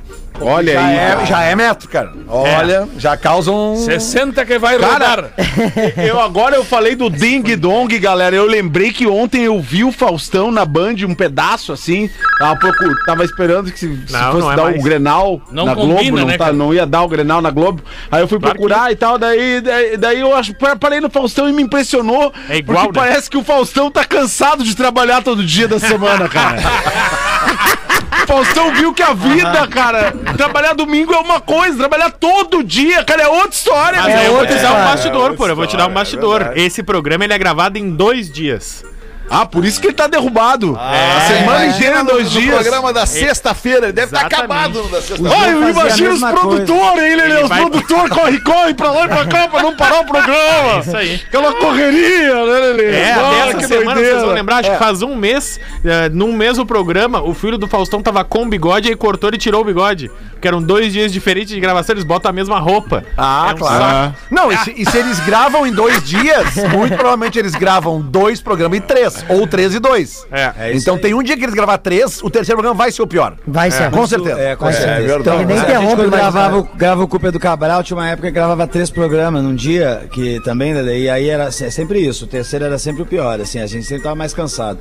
Olha Já aí. é, já é metro, cara. Olha, já causa um. 60 que vai Cara, rodar. eu agora eu falei do Ding Dong, galera. Eu lembrei que ontem eu vi o Faustão na Band, um pedaço assim. Tava, procur... Tava esperando que se, se Não, fosse não é dar mais. o Grenal Não na combina, Globo, não, né, tá- não ia dar o Grenal na Globo. Aí eu fui Claro procurar e tal, daí, daí, daí eu acho, parei no Faustão e me impressionou. É igual, porque né? parece que o Faustão tá cansado de trabalhar todo dia da semana, cara. Faustão viu que a vida, cara, trabalhar domingo é uma coisa, trabalhar todo dia, cara, é outra história, Mas meu. aí eu vou te dar um história. bastidor, pô. Eu vou te dar um bastidor. Esse programa ele é gravado em dois dias. Ah, por isso que ele tá derrubado. Ah, a semana imagina inteira, no- dois no dias. programa da sexta-feira. Ele deve estar Exatamente. acabado no da sexta-feira. Olha, eu fazer a imagino os produtores, ele, Ele os vai- produtores corre, corre pra lá e pra cá pra não parar o programa. Isso aí. Aquela correria, né, Lelê? É, Ah, até essa que semana doideira. vocês vão lembrar, acho que faz um mês, eh, num mesmo programa, o filho do Faustão tava com bigode, aí cortou e tirou o bigode. Porque eram dois dias diferentes de gravação, eles botam a mesma roupa. Ah, É um claro. saco. Não, e se, e se eles gravam em dois dias, muito provavelmente eles gravam dois programas em três, ou três e dois. É. então tem um dia que eles gravar três, o terceiro programa vai ser o pior. Vai ser. Com certeza. É, com certeza. verdade. Então, nem interrompe quando gravava, né? o- grava o Culpa do Cabral, tinha uma época que gravava três programas num dia, que também, e aí era se- sempre isso, o terceiro era sempre o pior, assim, a gente sempre tava mais cansado.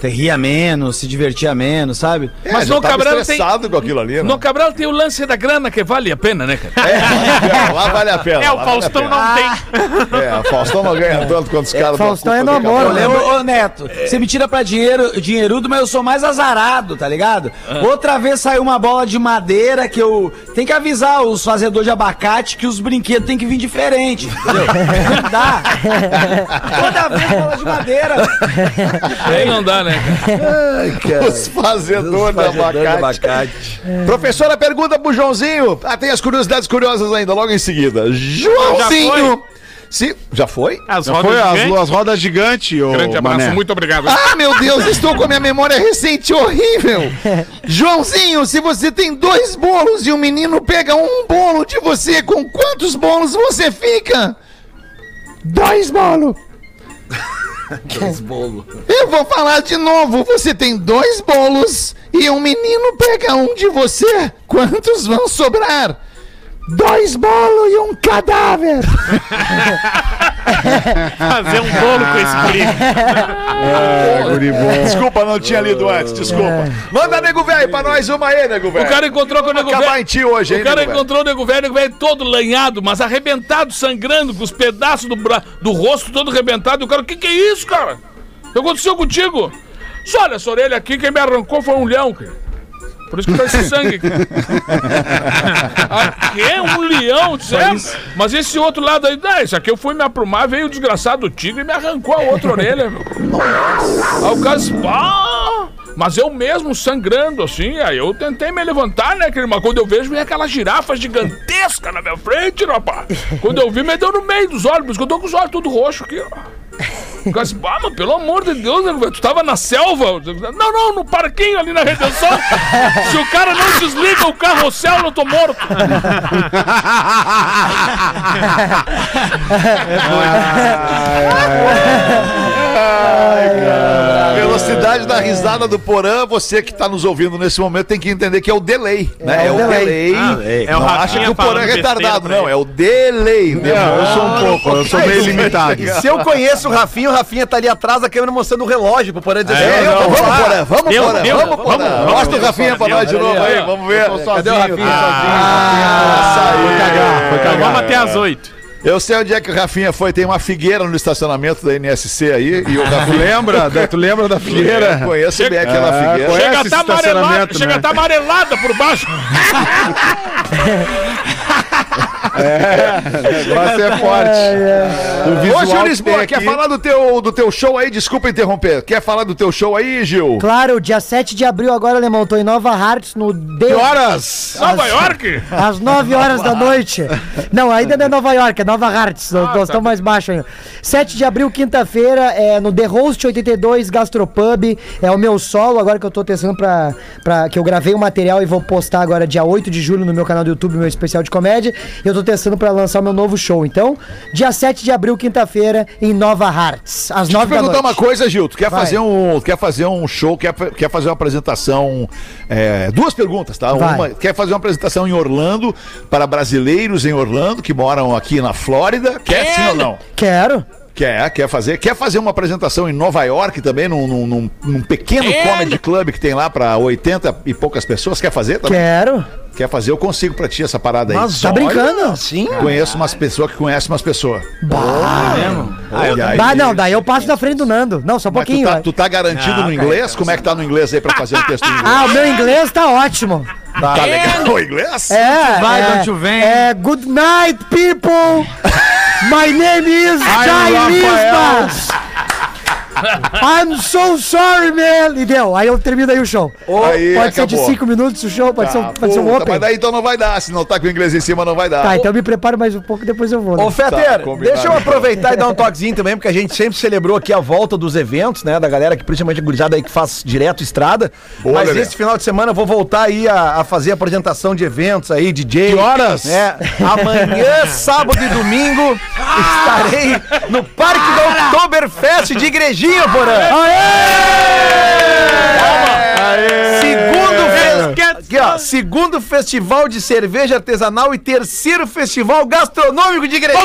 Te ria menos, se divertia menos, sabe? É, Mas no Cabral tem- com aquilo ali, né? No Cabral tem o lance da grana que vale a pena, né, cara? É, lá vale a pena. É, o vale Faustão pena. não tem. É, o Faustão não ganha tanto quanto os caras. Faustão é Cabral. lembro, ô Neto, você me tira pra dinheiro, dinheirudo, mas eu sou mais azarado, tá ligado? Outra vez saiu uma bola de madeira que eu. Tem que avisar os fazedores de abacate que os brinquedos tem que vir diferente, entendeu? Não dá. Toda vez bola de madeira. Aí não dá, né, cara? Os fazedores de abacate. abacate. Professora pergunta pro Joãozinho. Ah, tem as curiosidades curiosas ainda, logo em seguida. Joãozinho! Se... Já foi? As Já rodas foi as, gigantes. as rodas gigantes, Grande abraço, Mané. muito obrigado. Ah, meu Deus, estou com a minha memória recente horrível. Joãozinho, se você tem dois bolos e o menino pega um bolo de você, com quantos bolos você fica? Dois bolos. Dois bolos. Eu vou falar de novo. Você tem dois bolos e um menino pega um de você. Quantos vão sobrar? Dois bolos e um cadáver. Fazer um bolo com esse guri. Desculpa, não tinha lido antes, desculpa. Manda, nego velho, pra nós uma aí, nego velho. O cara encontrou com o nego velho. em ti hoje, hein, O cara encontrou o nego velho, o nego velho todo lanhado, mas arrebentado, sangrando, com os pedaços do, bra... do rosto todo arrebentado. E o cara, o que, que é isso, cara? O que aconteceu contigo? Só olha essa orelha aqui, quem me arrancou foi um leão, cara. Por isso que tá esse sangue aqui. aqui é um leão, dizemos. Mas esse outro lado aí, ah, esse aqui eu fui me aprumar, veio o desgraçado do tigre e me arrancou a outra orelha, meu. Aí o pá, mas eu mesmo sangrando assim, aí eu tentei me levantar, né, querido? Mas quando eu vejo, vem aquela girafa gigantesca na minha frente, rapaz. Quando eu vi, me deu no meio dos olhos, por isso que eu tô com os olhos tudo roxo aqui, ó. O cara disse, ah, mas pelo amor de Deus, tu tava na selva? Não, não, no parquinho ali na redenção. Se o cara não desliga o carrossel, eu tô morto. Velocidade da risada do Porã, você que tá nos ouvindo nesse momento tem que entender que é o delay, né? É, o o delay. delay. Ah, é não acha Rafinha que o Porã é retardado, não. É o delay. Eu sou um pouco, eu sou meio limitado. Se eu conheço o Rafinha, o Rafinha tá ali atrás da câmera mostrando o relógio pro Porã dizer É, assim, não, "Eu, vamos, lá." Porã, vamos, Deu, Porã, deu, vamos, Porã. vamos. Mostra o Rafinha pra nós de novo aí, vamos ver. Cadê o Rafinha Foi cagar, foi cagar. vamos até as 8. Eu sei onde é que o Rafinha foi, tem uma figueira no estacionamento da NSC aí, e o Tu Rafinha... lembra? da- Tu lembra da Eu figueira? conheço bem aquela Ah, figueira. Chega a esse tá amarelada, chega né? a tá amarelada por baixo. O negócio é forte. O Ô, visual Gil Lisboa, quer falar do teu, do teu show aí? Desculpa interromper. Quer falar do teu show aí, Gil? Claro, dia 7 de abril agora, Alemão, tô em Nova Hartz, no D... Que horas? Nova York? Às 9 horas da noite. Não, ainda não é Nova York, é Nova Hartz. nós nós estamos mais baixo ainda. 7 de abril, quinta-feira, é no The Host 82 Gastropub. É o meu solo, agora que eu tô testando pra, pra. Que eu gravei o material e vou postar agora dia 8 de julho no meu canal do YouTube, meu especial de comédia. Eu tô testando pra lançar o meu novo show. Então, dia 7 de abril, quinta-feira, em Nova Hartz. Às 9 Deixa eu da perguntar noite. uma coisa, Gil. Tu quer Vai. fazer um, quer fazer um show, quer, quer fazer uma apresentação. é, duas perguntas, tá? Vai. Uma, quer fazer uma apresentação em Orlando para brasileiros em Orlando que moram aqui na Flórida? Quer sim ou não? Quero. Quer, quer fazer. Quer fazer uma apresentação em Nova York também, num, num, num- num pequeno comedy club que tem lá para 80 e poucas pessoas? Quer fazer também? Quero. Quer fazer? Eu consigo pra ti essa parada aí. Tá brincando? Sim. Conheço umas pessoas que conhecem umas pessoas. E aí- Ah, não, daí eu passo na frente do Nando. Não, só um Mas tu pouquinho. tá, tu tá garantido no inglês? Como é que tá no inglês aí pra fazer um texto em inglês? Ah, o meu inglês tá ótimo. Tá legal o inglês? É, vai, é, don't you vem. É, good night, people. My name is Jai Lisbas. I'm so sorry, man. E deu. Aí eu termino aí o show. Aí, pode ser de. 5 minutos o show, pode, ser, um- pode ser um open. Mas daí então não vai dar. Se não tá com o inglês em cima, não vai dar. Tá, então me preparo mais um pouco depois eu vou. né? Ô, Fetter, combinado. deixa eu aproveitar e dar um toquezinho também, porque a gente sempre celebrou aqui a volta dos eventos, né? Da galera que, principalmente a gurizada aí que faz direto estrada. Boa, Mas Lelê. esse final de semana eu vou voltar aí a, a fazer apresentação de eventos aí, DJ. Que horas? É, amanhã, sábado e domingo, estarei no Parque da Oktoberfest de Igrejinha, Porã. Segundo, fe- aqui, ó, segundo festival de cerveja artesanal e terceiro festival gastronômico de Igrejinha.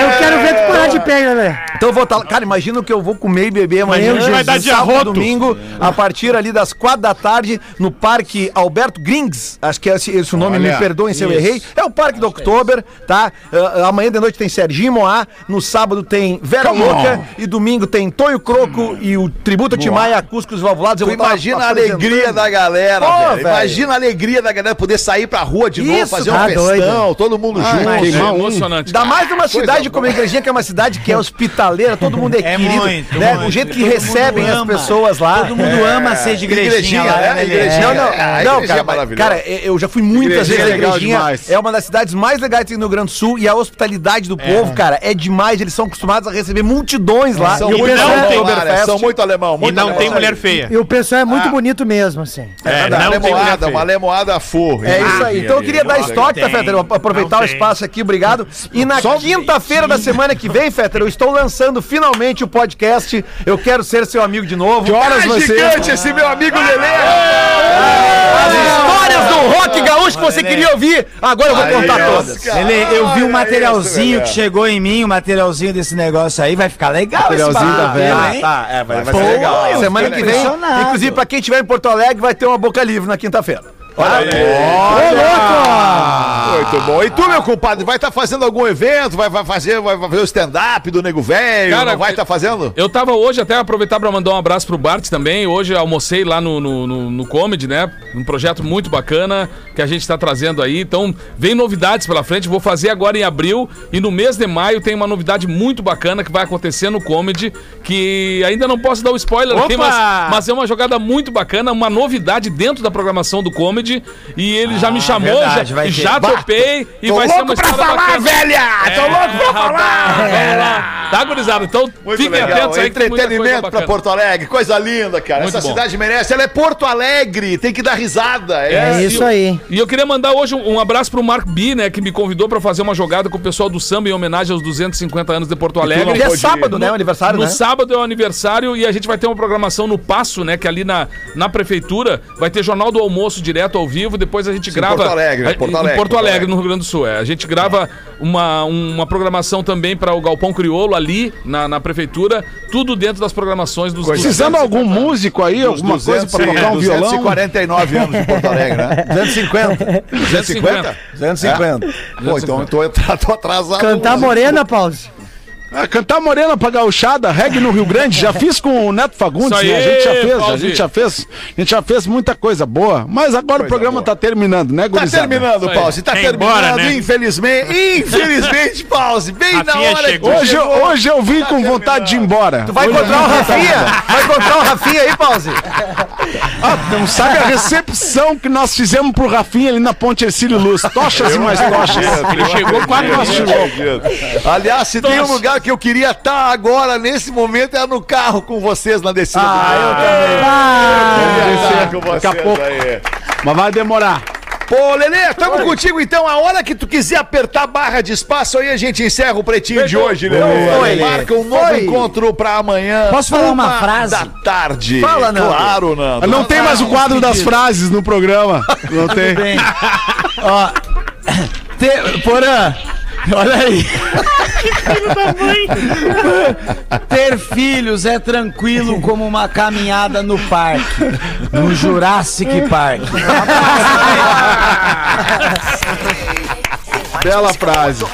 Eu quero ver tu parar de pé, né? Então eu vou estar. Cara, imagina o que eu vou comer e beber amanhã. Meu Jesus. Vai dar de sábado, arroto. domingo, a partir ali das quatro da tarde, no Parque Alberto Grings. Acho que é esse, esse o nome, Olha, me perdoem se eu errei. É o Parque do Oktober, tá? Ah, amanhã de noite tem Serginho Moá, no sábado tem Vera Louca e domingo tem Tonho Croco e o Tributo a Timaya Acústicos Valvulados. Eu Tu vou tá imagina a alegria da galera, Pô, velho. velho. Imagina a alegria da galera poder sair pra rua de novo, Isso, fazer um tá festão, doido. todo mundo junto. É um. emocionante. Ainda mais numa Coisa cidade como a Igrejinha, que é uma cidade que é hospitaleira, todo mundo é, É querido. muito, né? muito. O jeito que Todo recebem as pessoas lá. Todo mundo ama ser de igrejinha, Igrejinha, lá, né? né? Igrejinha. Não, não, É, não, cara, é mas, maravilhosa. cara, eu já fui muitas Igrejinha vezes é na legal igrejinha. É uma das cidades mais legais que tem no Rio Grande do Sul e a hospitalidade do povo, cara, é demais. Eles são acostumados a receber multidões lá. São E o muito do né? Oktoberfest- São muito alemão. E não alemão. tem mulher feia. E o pessoal é muito bonito mesmo, assim. É, Uma não tem mulher lemoada, feia. uma lemoada full. É isso aí. Então eu queria dar estoque, tá, Aproveitar Não o tem. espaço aqui, obrigado. E na quinta-feira da semana que vem, Fetter, eu estou lançando finalmente o podcast. Eu quero ser seu amigo de novo. Que horas É você... gigante esse meu amigo Lelê. As histórias do rock gaúcho que você queria ouvir, agora eu vou contar todas. Lelê, eu vi um materialzinho que chegou em mim, um materialzinho desse negócio aí, vai ficar legal Materialzinho da bagulho, velha. hein? Tá, é, vai, vai Pô, ser legal. Semana que vem, inclusive pra quem estiver em Porto Alegre, vai ter uma boca livre na quinta-feira. Muito bom. E tu, meu compadre, vai estar fazendo algum evento? Vai, vai fazer, vai fazer o stand-up do Nego Velho? Cara, vai estar fazendo? Eu tava hoje, até aproveitar pra mandar um abraço pro Bart também. Hoje almocei lá no, no, no, no Comedy, né? Um projeto muito bacana que a gente tá trazendo aí. Então, vem novidades pela frente. Vou fazer agora em abril e no mês de maio tem uma novidade muito bacana que vai acontecer no Comedy, que ainda não posso dar o spoiler aqui, Opa! mas, mas é uma jogada muito bacana, uma novidade dentro da programação do Comedy. E ele já me chamou, verdade, já, já topei e Tô vai ser louco uma pra história falar, bacana. velha! Tô É, louco pra rapaz, falar! vamos lá. Tá, gurizada? Então Muito fiquem legal. atentos aí Entretenimento pra. Porto Alegre, coisa linda, cara. Muito Essa bom. cidade merece. Ela é Porto Alegre, tem que dar risada. É e isso eu- aí. E eu queria mandar hoje um, um abraço pro Marco B, né, que me convidou pra fazer uma jogada com o pessoal do samba em homenagem aos 250 anos de Porto Alegre. Hoje é sábado, né? O aniversário, No né? sábado é o aniversário e a gente vai ter uma programação no Passo, né? Que ali na, na prefeitura vai ter Jornal do Almoço direto ao vivo. Depois a gente grava. Porto Alegre, né? a- Porto em Alegre, Porto Porto Alegre, no Rio Grande do Sul. É. A gente grava uma, uma programação também para o Galpão Crioulo ali na, na prefeitura. Tudo dentro das programações dos. Precisando algum músico aí, alguma coisa pra tocar um violão? 249 anos de Porto Alegre, né? 250. 250? 250. Pô, então eu tô, tô atrasado. Cantar morena, Pause. Ah, cantar morena pra gauchada, reggae no Rio Grande, já fiz com o Neto Fagundes, aí, né? A gente já fez, a gente já fez, a gente já fez muita coisa boa, mas agora o programa boa. tá terminando, né, Tá gurizada? terminando, Isso aí. Pause. Tá ir terminando, embora, né? infelizmente. Infelizmente, Pause. Bem na hora chegou. que Hoje, eu- chegou. hoje eu vim Tá com vontade de ir embora. Tu vai Hoje encontrar o Rafinha? Vai encontrar o Rafinha aí, Pause? Ah, não sabe a recepção que nós fizemos pro Rafinha ali na Ponte Ercílio Luz. Tochas e mais tochas. Ele chegou quase no Chegou. Aliás, se tem um lugar que eu queria estar agora, nesse momento, é no carro com vocês na descida. Ah, eu também. Ah, Eu queria estar com vocês aí. Mas vai demorar. Pô, Lelê, tamo contigo então. A hora que tu quiser apertar a barra de espaço aí, a gente encerra o pretinho de hoje, Lelê. Foi. Marca um novo Foi. encontro pra amanhã. Posso falar uma frase? Da tarde. Fala, Nando. Claro, Nando. Não tem mais o quadro das frases no programa. Não tem. Bem. Ó. Te, Porã, olha aí. Ter filhos é tranquilo como uma caminhada no parque. No Jurassic Park. Bela frase.